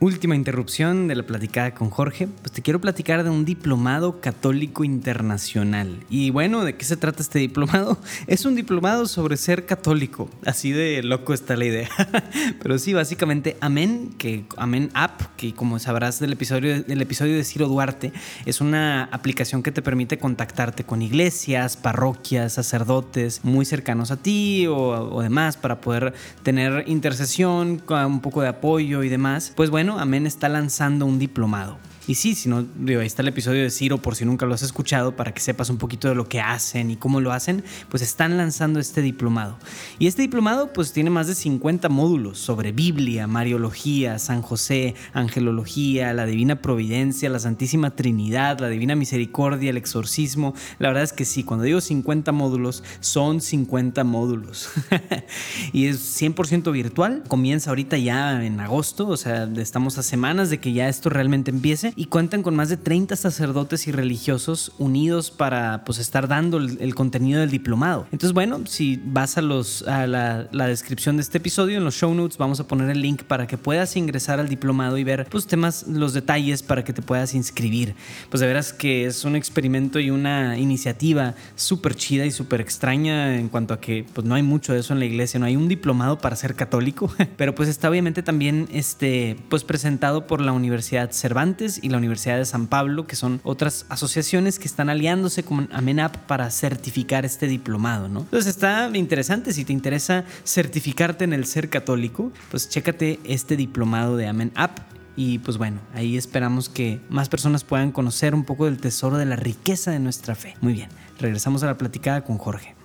última interrupción de la platicada con Jorge, pues te quiero platicar de un diplomado católico internacional. Y bueno, ¿de qué se trata este diplomado? Es un diplomado sobre ser católico. Así de loco está la idea. Pero sí, básicamente Amén, que Amén App, que como sabrás del episodio, del episodio de Ciro Duarte, es una aplicación que te permite contactarte con iglesias, parroquias, sacerdotes muy cercanos a ti o, o demás para poder tener intercesión, un poco de apoyo y demás. Pues bueno, Amén está lanzando un diplomado. Y sí, si no, ahí está el episodio de Ciro por si nunca lo has escuchado para que sepas un poquito de lo que hacen y cómo lo hacen, pues están lanzando este diplomado. Y este diplomado pues tiene más de 50 módulos sobre Biblia, Mariología, San José, Angelología, la Divina Providencia, la Santísima Trinidad, la Divina Misericordia, el exorcismo. La verdad es que sí, cuando digo 50 módulos, son 50 módulos. y es 100% virtual, comienza ahorita ya en agosto, o sea, estamos a semanas de que ya esto realmente empiece y cuentan con más de 30 sacerdotes y religiosos unidos para pues estar dando el, contenido del diplomado. Entonces, bueno, si vas a, los, a la, descripción de este episodio, en los show notes vamos a poner el link para que puedas ingresar al diplomado y ver pues temas, los detalles para que te puedas inscribir. Pues de veras que es un experimento y una iniciativa súper chida y súper extraña en cuanto a que pues no hay mucho de eso en la iglesia, no hay un diplomado para ser católico, pero pues está obviamente también este, pues presentado por la Universidad Cervantes y la Universidad de San Pablo, que son otras asociaciones que están aliándose con AMENAP para certificar este diplomado, ¿no? Entonces está interesante, si te interesa certificarte en el ser católico, pues chécate este diplomado de AMENAP y pues bueno, ahí esperamos que más personas puedan conocer un poco del tesoro de la riqueza de nuestra fe. Muy bien, regresamos a la platicada con Jorge.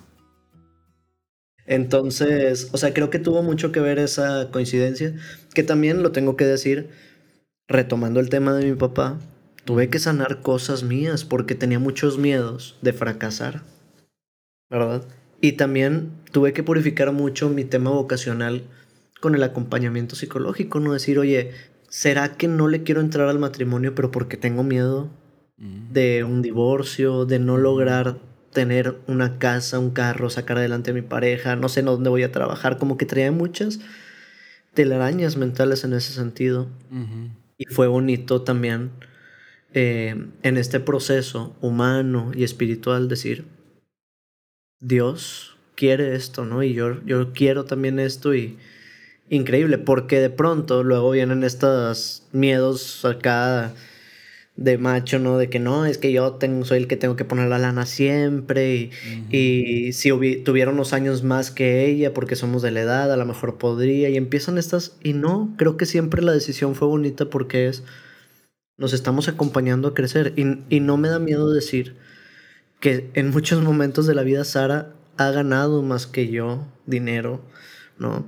Entonces, o sea, creo que tuvo mucho que ver esa coincidencia, que también lo tengo que decir, retomando el tema de mi papá, tuve que sanar cosas mías porque tenía muchos miedos de fracasar, ¿verdad? Y también tuve que purificar mucho mi tema vocacional con el acompañamiento psicológico, no decir, oye, ¿será que no le quiero entrar al matrimonio pero porque tengo miedo mm. de un divorcio, de no lograr tener una casa, un carro, sacar adelante a mi pareja, no sé dónde voy a trabajar, como que traía muchas telarañas mentales en ese sentido. Y fue bonito también eh, en este proceso humano y espiritual decir, Dios quiere esto, ¿no? Y yo, yo quiero también esto y increíble, porque de pronto luego vienen estos miedos acá de macho, ¿no? De que no, es que yo tengo, soy el que tengo que poner la lana siempre y, y si tuviera unos años más que ella porque somos de la edad, a lo mejor podría y empiezan estas y no, creo que siempre la decisión fue bonita porque es, nos estamos acompañando a crecer y, y no me da miedo decir que en muchos momentos de la vida Sara ha ganado más que yo dinero, ¿no?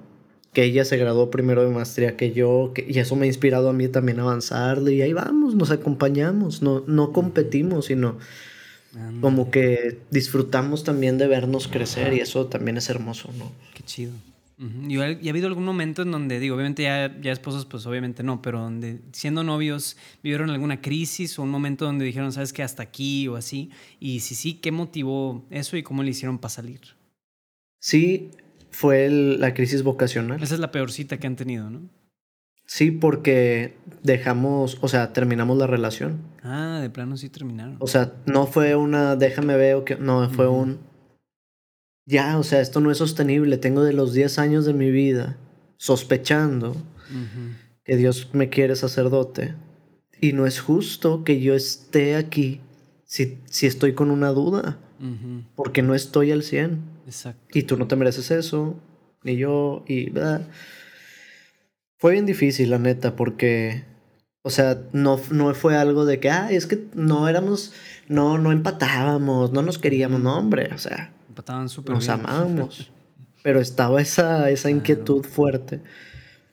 Que ella se graduó primero de maestría que yo, y eso me ha inspirado a mí también a avanzar, y ahí vamos, nos acompañamos, no, no competimos, sino como que disfrutamos también de vernos crecer, y eso también es hermoso, ¿no? Qué chido. ¿Y, ha, habido algún momento en donde, digo, obviamente ya, ya esposos, pues obviamente no, pero donde siendo novios vivieron alguna crisis o un momento donde dijeron, sabes que hasta aquí o así, y si sí, ¿qué motivó eso y cómo le hicieron para salir? Sí, fue la crisis vocacional. Esa es la peor cita que han tenido, ¿no? Sí, porque dejamos, o sea, terminamos la relación. Ah, de plano sí terminaron. O sea, no fue una déjame ver que no, fue un ya, o sea, esto no es sostenible. Tengo de los 10 años de mi vida sospechando que Dios me quiere sacerdote y no es justo que yo esté aquí si, si estoy con una duda, porque no estoy al 100. Y tú no te mereces eso, ni yo, y ¿verdad? Fue bien difícil, la neta, porque, o sea, no, no fue algo de que, ah, es que no éramos, no, no empatábamos, no nos queríamos, no, hombre, o sea, Empataban súper nos amábamos, pero estaba esa, esa inquietud fuerte.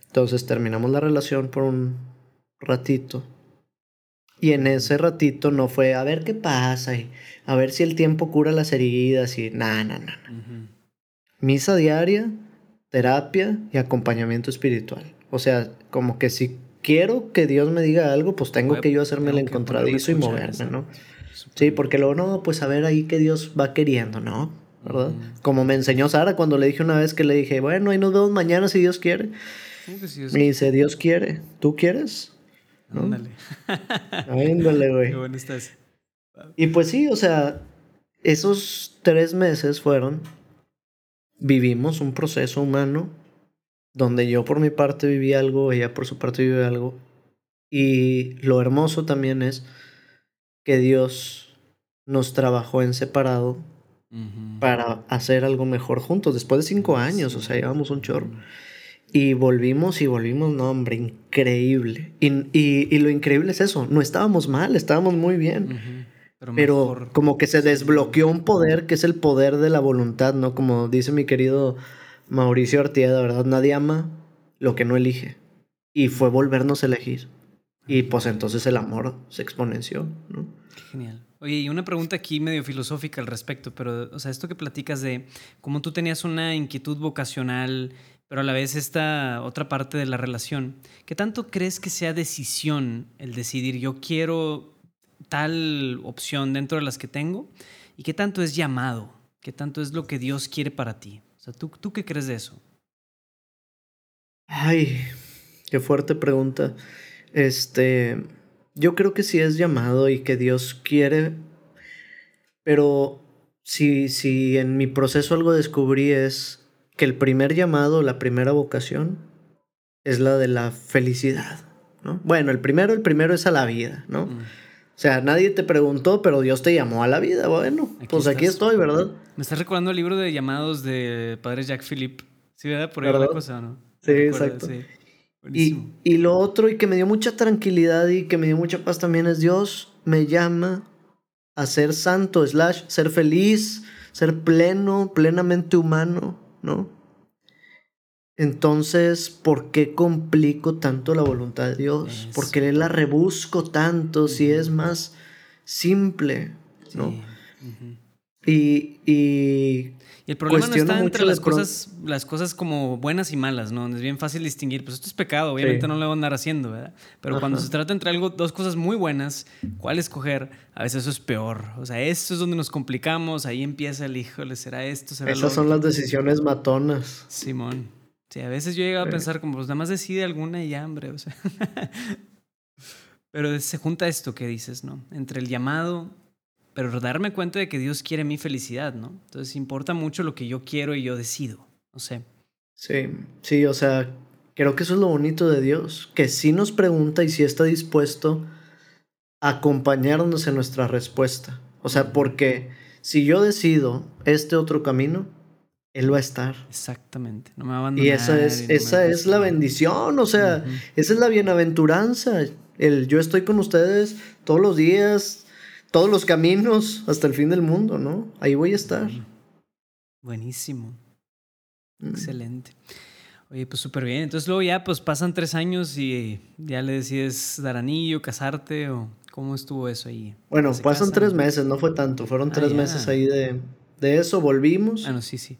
Entonces terminamos la relación por un ratito. Y en ese ratito no fue a ver qué pasa y a ver si el tiempo cura las heridas y nada, nada, nada. Misa diaria, terapia y acompañamiento espiritual. O sea, como que sí quiero que Dios me diga algo, pues tengo que yo hacerme el encontradizo y moverme, ¿no? Sí, porque luego, no, pues a ver ahí que Dios va queriendo, ¿no? ¿Verdad? Como me enseñó Sara cuando le dije una vez que le dije, bueno, ahí nos vemos mañana si Dios quiere. me dice, Dios quiere, ¿tú quieres? Ándale. Ándale, güey. Qué bueno estás. Y pues sí, o sea, esos tres meses fueron, vivimos un proceso humano donde yo por mi parte viví algo, ella por su parte vive algo. Y lo hermoso también es que Dios nos trabajó en separado para hacer algo mejor juntos. Después de cinco años, o sea, llevamos un chorro. Y volvimos y volvimos, no, hombre, increíble. Y, y, lo increíble es eso, no estábamos mal, estábamos muy bien. Pero, como que se desbloqueó un poder que es el poder de la voluntad, ¿no? Como dice mi querido Mauricio Artieda, ¿verdad? Nadie ama lo que no elige. Y fue volvernos a elegir. Y pues entonces el amor se exponenció, ¿no? Genial. Oye, y una pregunta aquí medio filosófica al respecto, pero, o sea, esto que platicas de cómo tú tenías una inquietud vocacional, pero a la vez esta otra parte de la relación, ¿qué tanto crees que sea decisión el decidir yo quiero tal opción dentro de las que tengo? ¿Y qué tanto es llamado? ¿Qué tanto es lo que Dios quiere para ti? O sea, ¿tú, tú qué crees de eso? Ay, qué fuerte pregunta. Este, yo creo que sí es llamado y que Dios quiere, pero si, si en mi proceso algo descubrí es que el primer llamado, la primera vocación, es la de la felicidad, ¿no? Bueno, el primero, el primero es a la vida, ¿no? Mm. O sea, nadie te preguntó, pero Dios te llamó a la vida. Bueno, pues aquí estoy, ¿verdad? Me estás recordando el libro de llamados de padre Jack Philip. ¿Sí, verdad? Por ahí la cosa, ¿no? Sí, exacto. Y, y, lo otro, y que me dio mucha tranquilidad y que me dio mucha paz también, es Dios me llama a ser santo, slash, ser feliz, ser pleno, plenamente humano, ¿no? Entonces, ¿por qué complico tanto la voluntad de Dios? ¿Por qué la rebusco tanto si es más simple? ¿no? y, y, el problema no está entre las cosas, las cosas como buenas y malas, ¿no? Es bien fácil distinguir, pues esto es pecado, obviamente no lo voy a andar haciendo, ¿verdad? Pero cuando se trata entre algo, dos cosas muy buenas, ¿cuál escoger? A veces eso es peor. O sea, esto es donde nos complicamos, ahí empieza el híjole, ¿será esto? ¿Será Esas son las decisiones matonas. Simón. Sí, a veces yo he llegado a pensar como, pues nada más decide alguna y ya, hombre, o sea. pero se junta esto que dices, ¿no? Entre el llamado, pero darme cuenta de que Dios quiere mi felicidad, ¿no? Entonces importa mucho lo que yo quiero y yo decido, no sé. Sí, sí, o sea, creo que eso es lo bonito de Dios, que sí nos pregunta y sí está dispuesto a acompañarnos en nuestra respuesta. O sea, porque si yo decido este otro camino, él va a estar. Exactamente, no me va a abandonar. Y esa es, esa es la bendición, o sea, esa es la bienaventuranza. El yo estoy con ustedes todos los días, todos los caminos, hasta el fin del mundo, ¿no? Ahí voy a estar. Buenísimo. Mm. Excelente. Oye, pues súper bien. Entonces luego ya pues pasan tres años y ya le decides dar anillo, casarte o cómo estuvo eso ahí. Bueno, pasan tres meses, no fue tanto, fueron ah, tres meses ahí de, de eso volvimos. Ah, no, sí, sí.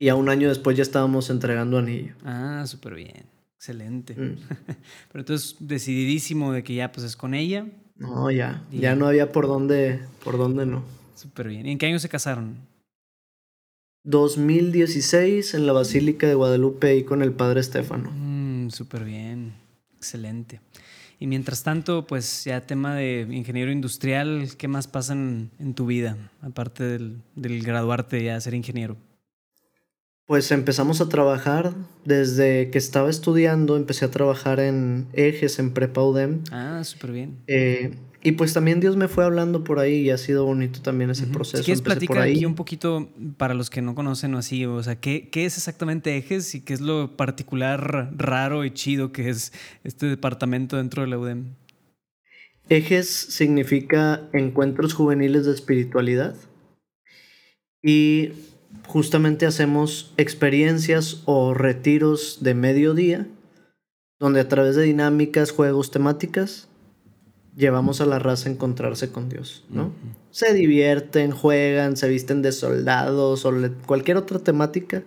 Y a un año después ya estábamos entregando anillo. Ah, súper bien. Excelente. Mm. Pero entonces, decididísimo de que ya pues es con ella. No, ya. Ya no había por dónde, por dónde no. Súper bien. ¿Y en qué año se casaron? 2016 en la Basílica de Guadalupe y con el padre Estefano. Mm, súper bien. Excelente. Y mientras tanto, pues ya tema de ingeniero industrial, ¿qué más pasa en, tu vida, aparte del, del graduarte ya ser ingeniero? Pues empezamos a trabajar desde que estaba estudiando, empecé a trabajar en ejes, en Prepa UDEM. Ah, súper bien. Eh, y pues también Dios me fue hablando por ahí y ha sido bonito también ese proceso. Si quieres platicar aquí un poquito para los que no conocen o así, o sea, ¿qué, ¿qué, es exactamente Ejes y qué es lo particular, raro y chido que es este departamento dentro de la UDEM? Ejes significa Encuentros Juveniles de Espiritualidad y justamente hacemos experiencias o retiros de mediodía donde a través de dinámicas, juegos, temáticas, llevamos a la raza a encontrarse con Dios, ¿no? Se divierten, juegan, se visten de soldados o cualquier otra temática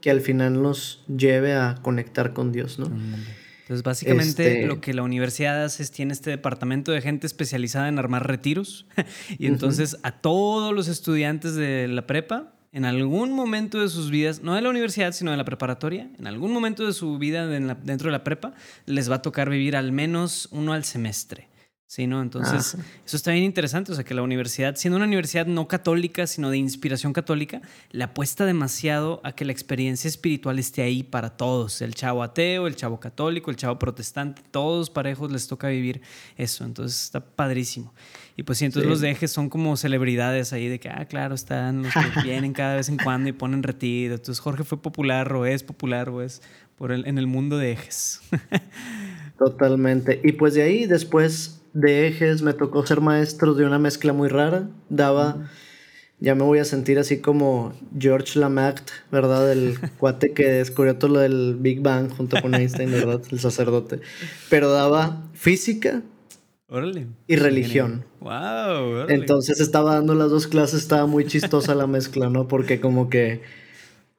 que al final nos lleve a conectar con Dios, ¿no? Entonces, básicamente este lo que la universidad hace es tiene este departamento de gente especializada en armar retiros. y entonces a todos los estudiantes de la prepa, en algún momento de sus vidas, no de la universidad, sino de la preparatoria, en algún momento de su vida dentro de la prepa, les va a tocar vivir al menos uno al semestre. Sí, ¿no? Entonces, eso está bien interesante. O sea, que la universidad, siendo una universidad no católica, sino de inspiración católica, le apuesta demasiado a que la experiencia espiritual esté ahí para todos. El chavo ateo, el chavo católico, el chavo protestante, todos parejos les toca vivir eso. Entonces, está padrísimo. Y pues sí, entonces los dejes son como celebridades ahí de que, ah, claro, están los que vienen cada vez en cuando y ponen retiro. Entonces, Jorge fue popular o es popular o es por el, en el mundo de ejes. Totalmente. Y pues de ahí después de ejes, me tocó ser maestro de una mezcla muy rara. Daba, ya me voy a sentir así como George Lamacht, ¿verdad? El cuate que descubrió todo lo del Big Bang junto con Einstein, ¿verdad? El sacerdote. Pero daba física y religión. Wow, Entonces estaba dando las dos clases, estaba muy chistosa la mezcla, ¿no? Porque como que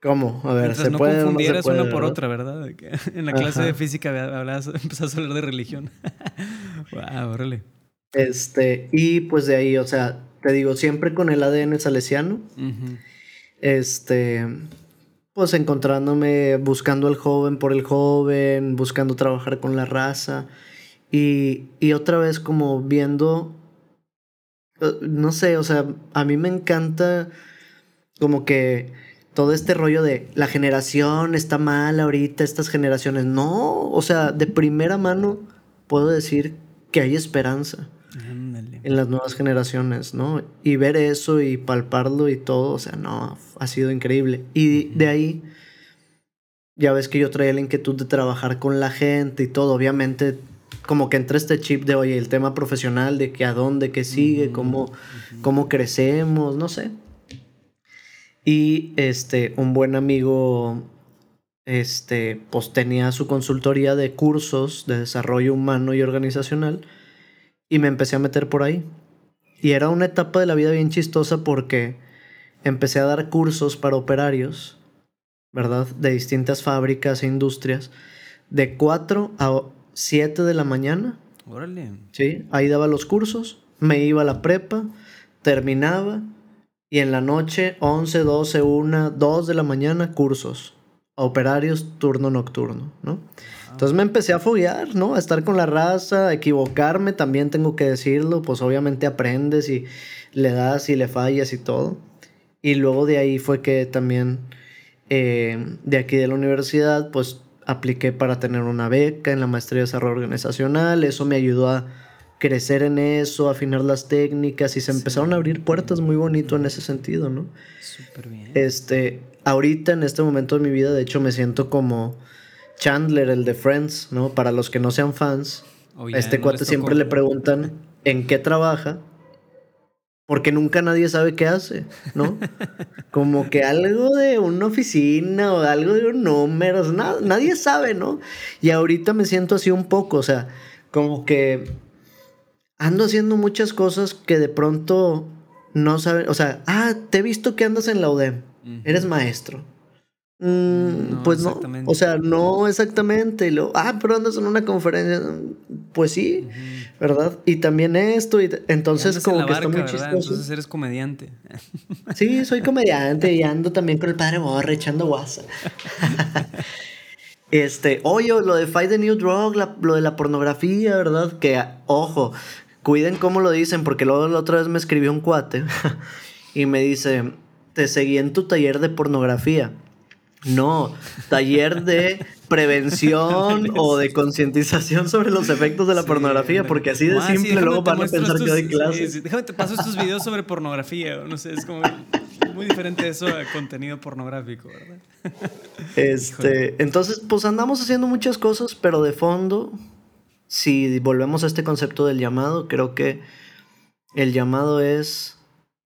¿Cómo? A ver, se no puede confundieras no una por otra, ¿verdad? En la clase de física hablabas, empezás a hablar de religión. wow, órale. Este, y pues de ahí, o sea, te digo, siempre con el ADN salesiano. Este, pues encontrándome, buscando al joven por el joven, buscando trabajar con la raza. Y, y otra vez como viendo, eh, no sé, o sea, a mí me encanta como que todo este rollo de la generación está mal ahorita, estas generaciones. No, o sea, de primera mano puedo decir que hay esperanza en las nuevas generaciones, ¿no? Y ver eso y palparlo y todo, o sea, no, ha sido increíble. Y de ahí, ya ves que yo traía la inquietud de trabajar con la gente y todo, obviamente como que entra este chip de, oye, el tema profesional, de que a dónde, qué sigue, cómo, cómo crecemos, no sé. Y este, un buen amigo, este, pues tenía su consultoría de cursos de desarrollo humano y organizacional. Y me empecé a meter por ahí. Y era una etapa de la vida bien chistosa porque empecé a dar cursos para operarios, ¿verdad? De distintas fábricas e industrias, de 4 a 7 de la mañana. Órale. Sí, ahí daba los cursos, me iba a la prepa, terminaba, y en la noche, 11, 12, 1, 2 de la mañana, cursos. Operarios, turno nocturno, ¿no? Entonces me empecé a foguear, ¿no? A estar con la raza, a equivocarme, también tengo que decirlo, pues obviamente aprendes y le das y le fallas y todo. Y luego de ahí fue que también, eh, de aquí de la universidad, pues apliqué para tener una beca en la maestría de desarrollo organizacional, eso me ayudó a crecer en eso, afinar las técnicas y se empezaron a abrir puertas muy bonito en ese sentido, ¿no? Súper bien. Este, ahorita en este momento de mi vida, de hecho, me siento como Chandler, el de Friends, ¿no? Para los que no sean fans, oh, a este cuate siempre le preguntan en qué trabaja, porque nunca nadie sabe qué hace, ¿no? Como que algo de una oficina o algo de un número, nadie sabe, ¿no? Y ahorita me siento así un poco, o sea, como que ando haciendo muchas cosas que de pronto no saben, o sea, ah, te he visto que andas en la UDEM, eres maestro. Mm, pues no, o sea, no exactamente. Y lo, ah, pero andas en una conferencia. Pues sí, ¿verdad? Y también esto, y entonces como que está muy chistoso. Entonces eres comediante. Sí, soy comediante y ando también con el padre Borre echando guasa. Este, oye, lo de Fight the New Drug, lo de la pornografía, ¿verdad? Que, ojo, Cuiden cómo lo dicen, porque luego la otra vez me escribió un cuate y me dice, te seguí en tu taller de pornografía. No, taller de prevención o de concientización sobre los efectos de la pornografía, porque así de simple luego van a pensar que doy clases. déjame te paso estos videos sobre pornografía, no sé, es como muy diferente eso a contenido pornográfico, ¿verdad? Este, entonces, pues andamos haciendo muchas cosas, pero de fondo si volvemos a este concepto del llamado, creo que el llamado es,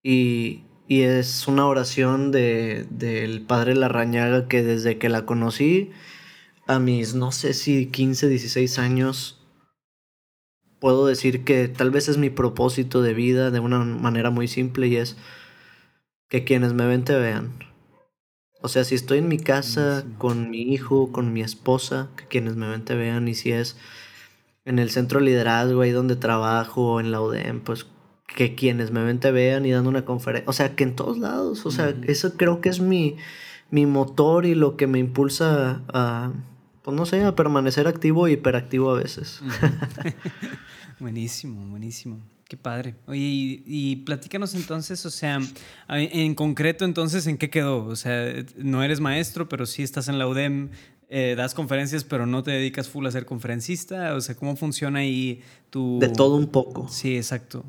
y, es una oración de, del padre Larrañaga que desde que la conocí, a mis, no sé si 15, 16 años, puedo decir que tal vez es mi propósito de vida de una manera muy simple y es que quienes me ven te vean. O sea, si estoy en mi casa con mi hijo, con mi esposa, que quienes me ven te vean, y si es en el centro de liderazgo, ahí donde trabajo, en la UDEM, pues que quienes me ven te vean y dando una conferencia. O sea, que en todos lados. O sea, eso creo que es mi, mi motor y lo que me impulsa a, pues no sé, a permanecer activo y hiperactivo a veces. buenísimo, buenísimo. Qué padre. Oye, y, platícanos entonces, o sea, en concreto entonces, ¿en qué quedó? O sea, no eres maestro, pero sí estás en la UDEM, eh, das conferencias, pero no te dedicas full a ser conferencista. O sea, ¿cómo funciona ahí tu... De todo un poco. Sí, exacto.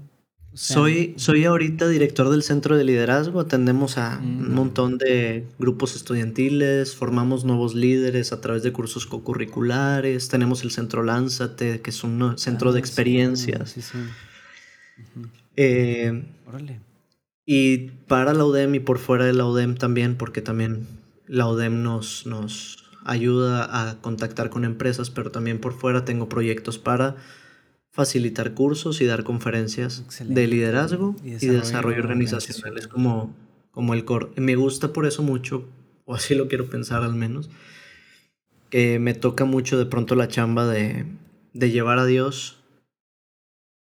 Soy, soy ahorita director del centro de liderazgo, atendemos a un mm. montón de grupos estudiantiles, formamos nuevos líderes a través de cursos co-curriculares, tenemos el centro Lánzate, que es un centro de ah, experiencias. Sí, sí, eh, y para la UDEM y por fuera de la UDEM también, porque también la UDEM nos, nos ayuda a contactar con empresas, pero también por fuera tengo proyectos para facilitar cursos y dar conferencias de liderazgo y desarrollo, organizacional. Es como, como el core. Me gusta por eso mucho, o así lo quiero pensar al menos, que me toca mucho de pronto la chamba de, de llevar a Dios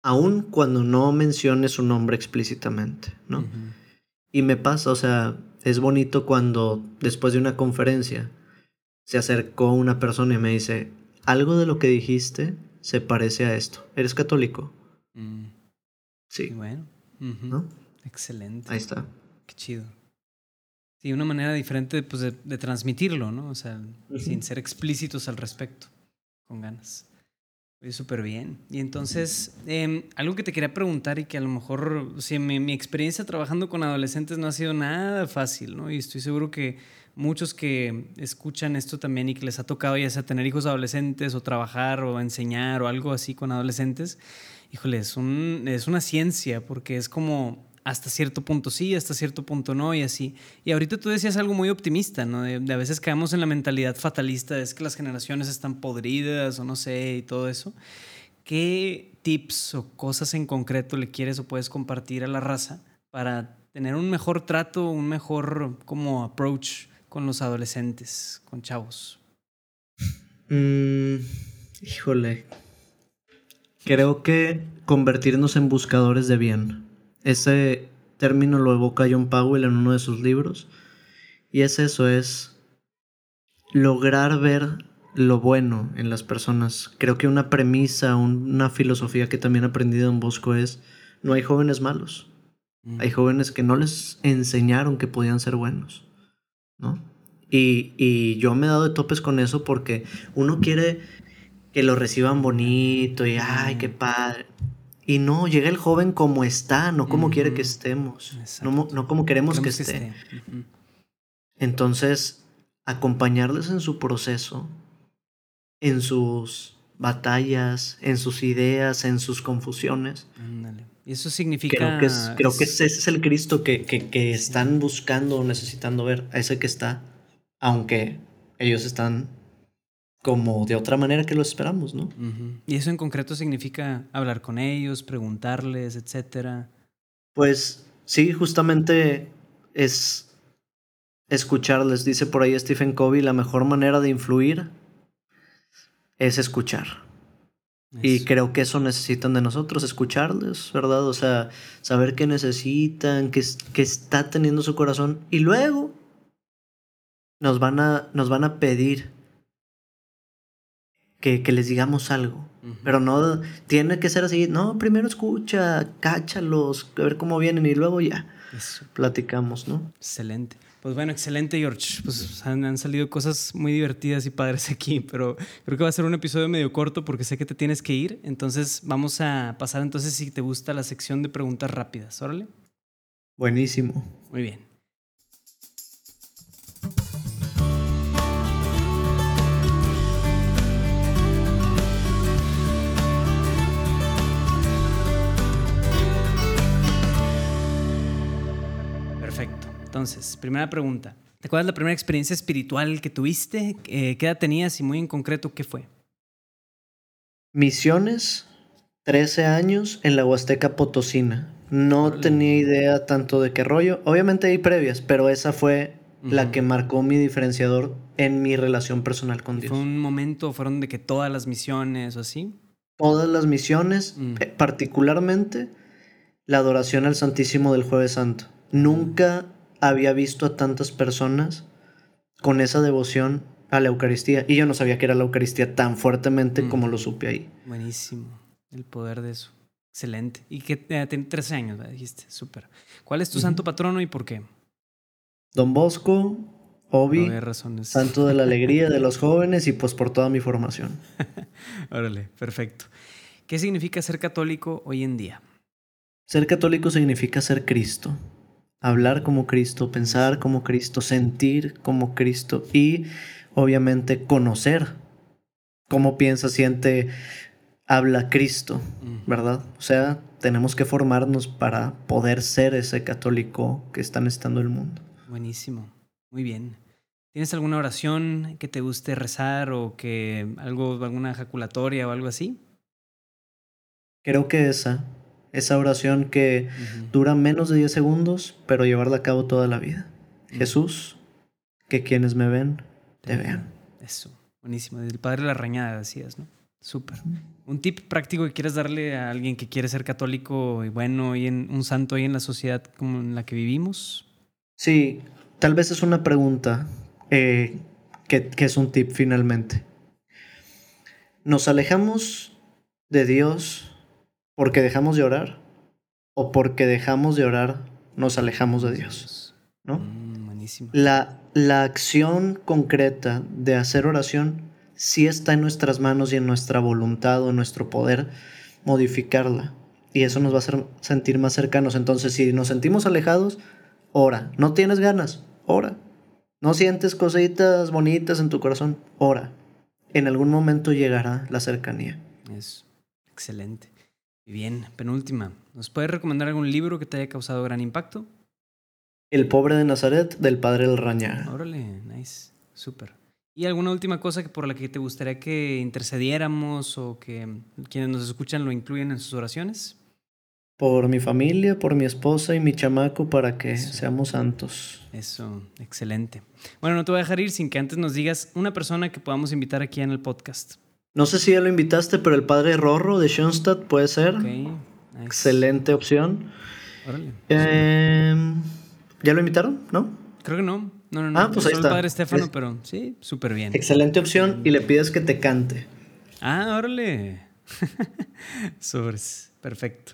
aun cuando no mencione su nombre explícitamente, ¿no? Y me pasa, o sea, es bonito cuando después de una conferencia se acercó una persona y me dice, algo de lo que dijiste se parece a esto. ¿Eres católico? Mm. Sí. Bueno. ¿No? Excelente. Ahí está. Qué chido. Sí, una manera diferente pues, de, transmitirlo, ¿no? O sea, sin ser explícitos al respecto, con ganas. Súper bien. Y entonces, em, algo que te quería preguntar y que a lo mejor, o mi, mi, experiencia trabajando con adolescentes no ha sido nada fácil, ¿no? Y estoy seguro que muchos que escuchan esto también y que les ha tocado ya sea tener hijos adolescentes o trabajar o enseñar o algo así con adolescentes, híjole, es, un, es una ciencia porque es como hasta cierto punto sí, hasta cierto punto no y así. Y ahorita tú decías algo muy optimista, ¿no? De, a veces caemos en la mentalidad fatalista, es que las generaciones están podridas o no sé y todo eso. ¿Qué tips o cosas en concreto le quieres o puedes compartir a la raza para tener un mejor trato, un mejor como approach con los adolescentes, con chavos? Mm, híjole. Creo que convertirnos en buscadores de bien. Ese término lo evoca John Powell en uno de sus libros. Y es eso, es lograr ver lo bueno en las personas. Creo que una premisa, una filosofía que también he aprendido en Bosco es, no hay jóvenes malos. Mm. Hay jóvenes que no les enseñaron que podían ser buenos. ¿no? Y, y yo me he dado de topes con eso porque uno quiere que lo reciban bonito y, ay, qué padre. Y no, llega el joven como está, no como quiere que estemos, no, no, como queremos, que, esté. Entonces, acompañarles en su proceso, en sus batallas, en sus ideas, en sus confusiones. Y eso significa... Creo que, creo que ese es el Cristo que, que, que están buscando o necesitando ver, ese que está, aunque ellos están como de otra manera que lo esperamos, ¿no? ¿Y eso en concreto significa hablar con ellos, preguntarles, etcétera? Pues sí, justamente es escucharles. Dice por ahí Stephen Covey, la mejor manera de influir es escuchar. Y creo que eso necesitan de nosotros, escucharles, ¿verdad? O sea, saber qué necesitan, qué, qué está teniendo su corazón. Y luego nos van a, nos van a pedir que, que les digamos algo. Pero no tiene que ser así. No, primero escucha, cáchalos, a ver cómo vienen y luego ya platicamos, ¿no? Excelente. Pues bueno, excelente, George. Pues han, han, salido cosas muy divertidas y padres aquí, pero creo que va a ser un episodio medio corto porque sé que te tienes que ir. Entonces vamos a pasar entonces si te gusta la sección de preguntas rápidas. Órale. Buenísimo. Muy bien. Entonces, primera pregunta. ¿Te acuerdas la primera experiencia espiritual que tuviste? Eh, ¿Qué edad tenías y muy en concreto qué fue? Misiones, 13 años en la Huasteca Potosina. No tenía idea tanto de qué rollo. Obviamente hay previas, pero esa fue la que marcó mi diferenciador en mi relación personal con Dios. ¿Fue un momento, fueron de que todas las misiones o así? Todas las misiones, mm. particularmente la adoración al Santísimo del Jueves Santo. Nunca había visto a tantas personas con esa devoción a la Eucaristía y yo no sabía que era la Eucaristía tan fuertemente como lo supe ahí. Buenísimo, el poder de eso. Excelente. Y que eh, tiene 13 años, dijiste, súper. ¿Cuál es tu santo patrono y por qué? Don Bosco, Obi, santo de la alegría de los jóvenes y pues por toda mi formación. Órale, perfecto. ¿Qué significa ser católico hoy en día? Ser católico significa ser Cristo, hablar como Cristo, pensar como Cristo, sentir como Cristo y obviamente conocer cómo piensa, siente, habla Cristo, ¿verdad? O sea, tenemos que formarnos para poder ser ese católico que está necesitando el mundo. Buenísimo, muy bien. ¿Tienes alguna oración que te guste rezar o que algo, alguna ejaculatoria o algo así? Creo que esa, esa oración que dura menos de 10 segundos, pero llevarla a cabo toda la vida. Jesús, que quienes me ven, te vean. Eso, buenísimo. El Padre la Rañada decías, ¿no? Súper. Un tip práctico que quieres darle a alguien que quiere ser católico y bueno, y en un santo ahí en la sociedad como en la que vivimos. Sí, tal vez es una pregunta eh, que, que es un tip finalmente. ¿Nos alejamos de Dios porque dejamos de orar? ¿O porque dejamos de orar nos alejamos de Dios? ¿No? Mm, buenísimo. La, la acción concreta de hacer oración sí está en nuestras manos y en nuestra voluntad o en nuestro poder modificarla. Y eso nos va a hacer sentir más cercanos. Entonces, si nos sentimos alejados, ora. No tienes ganas, ora. No sientes cositas bonitas en tu corazón, ora. En algún momento llegará la cercanía. Es excelente. Bien, penúltima. ¿Nos puedes recomendar algún libro que te haya causado gran impacto? El pobre de Nazaret del padre del Raña. Órale, nice. Súper. ¿Y alguna última cosa que por la que te gustaría que intercediéramos o que quienes nos escuchan lo incluyan en sus oraciones? Por mi familia, por mi esposa y mi chamaco para que seamos santos. Eso, excelente. Bueno, no te voy a dejar ir sin que antes nos digas una persona que podamos invitar aquí en el podcast. No sé si ya lo invitaste, pero el padre Rorro de Schoenstatt puede ser. Excelente opción. Órale. Em, ¿Ya lo invitaron? ¿No? Creo que no. No, no, no. Ah, pues ahí está. el padre Estefano, pero sí, súper bien. Excelente opción y le pides que te cante. Ah, órale. Sobres. Perfecto.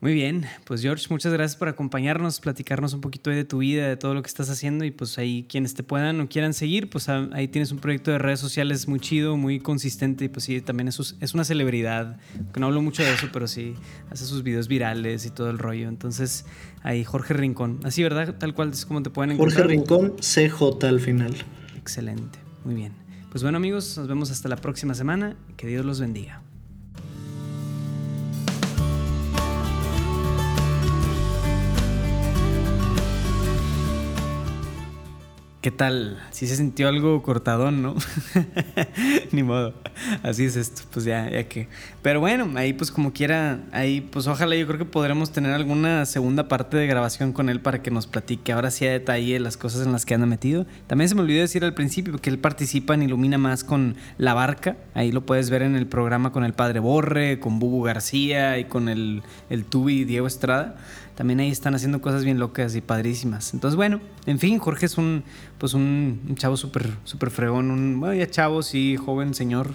Muy bien, pues George, muchas gracias por acompañarnos, platicarnos un poquito de tu vida, de todo lo que estás haciendo y pues ahí quienes te puedan o quieran seguir, pues ah, ahí tienes un proyecto de redes sociales muy chido, muy consistente y pues sí, también es, es una celebridad, que no hablo mucho de eso, pero sí, hace sus videos virales y todo el rollo. Entonces, ahí Jorge Rincón, así, ¿verdad? Tal cual es como te pueden encontrar. Jorge Rincón, CJ al final. Excelente, muy bien. Pues bueno amigos, nos vemos hasta la próxima semana, que Dios los bendiga. ¿Qué tal? Sí se sintió algo cortadón, ¿no? Ni modo. Así es esto, pues ya, ya que. Pero bueno, ahí pues como quiera, ahí pues ojalá yo creo que podremos tener alguna segunda parte de grabación con él para que nos platique ahora sí a detalle las cosas en las que anda metido. También se me olvidó decir al principio que él participa en Ilumina Más con La Barca. Ahí lo puedes ver en el programa con el Padre Borre, con Bubu García y con el, el Tubi Diego Estrada también ahí están haciendo cosas bien locas y padrísimas. Entonces, bueno, en fin, Jorge es un, pues un, chavo súper, súper fregón, un, bueno, ya chavo, sí, joven señor,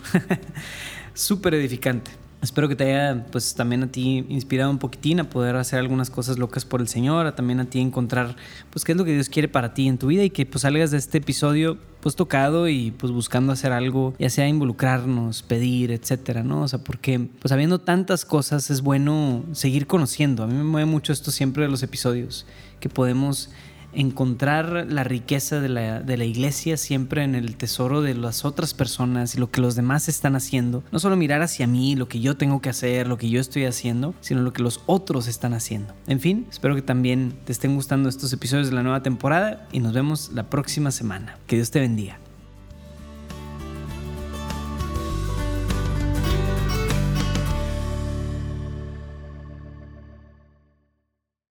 súper edificante. Espero que te haya, pues también a ti inspirado un poquitín a poder hacer algunas cosas locas por el Señor, a también a ti encontrar, pues qué es lo que Dios quiere para ti en tu vida y que pues salgas de este episodio pues tocado y pues buscando hacer algo, ya sea involucrarnos, pedir, etcétera, ¿no? O sea, porque pues habiendo tantas cosas es bueno seguir conociendo. A mí me mueve mucho esto siempre de los episodios, que podemos encontrar la riqueza de la, de la, iglesia siempre en el tesoro de las otras personas y lo que los demás están haciendo. No solo mirar hacia mí, lo que yo tengo que hacer, lo que yo estoy haciendo, sino lo que los otros están haciendo. En fin, espero que también te estén gustando estos episodios de la nueva temporada y nos vemos la próxima semana. Que Dios te bendiga.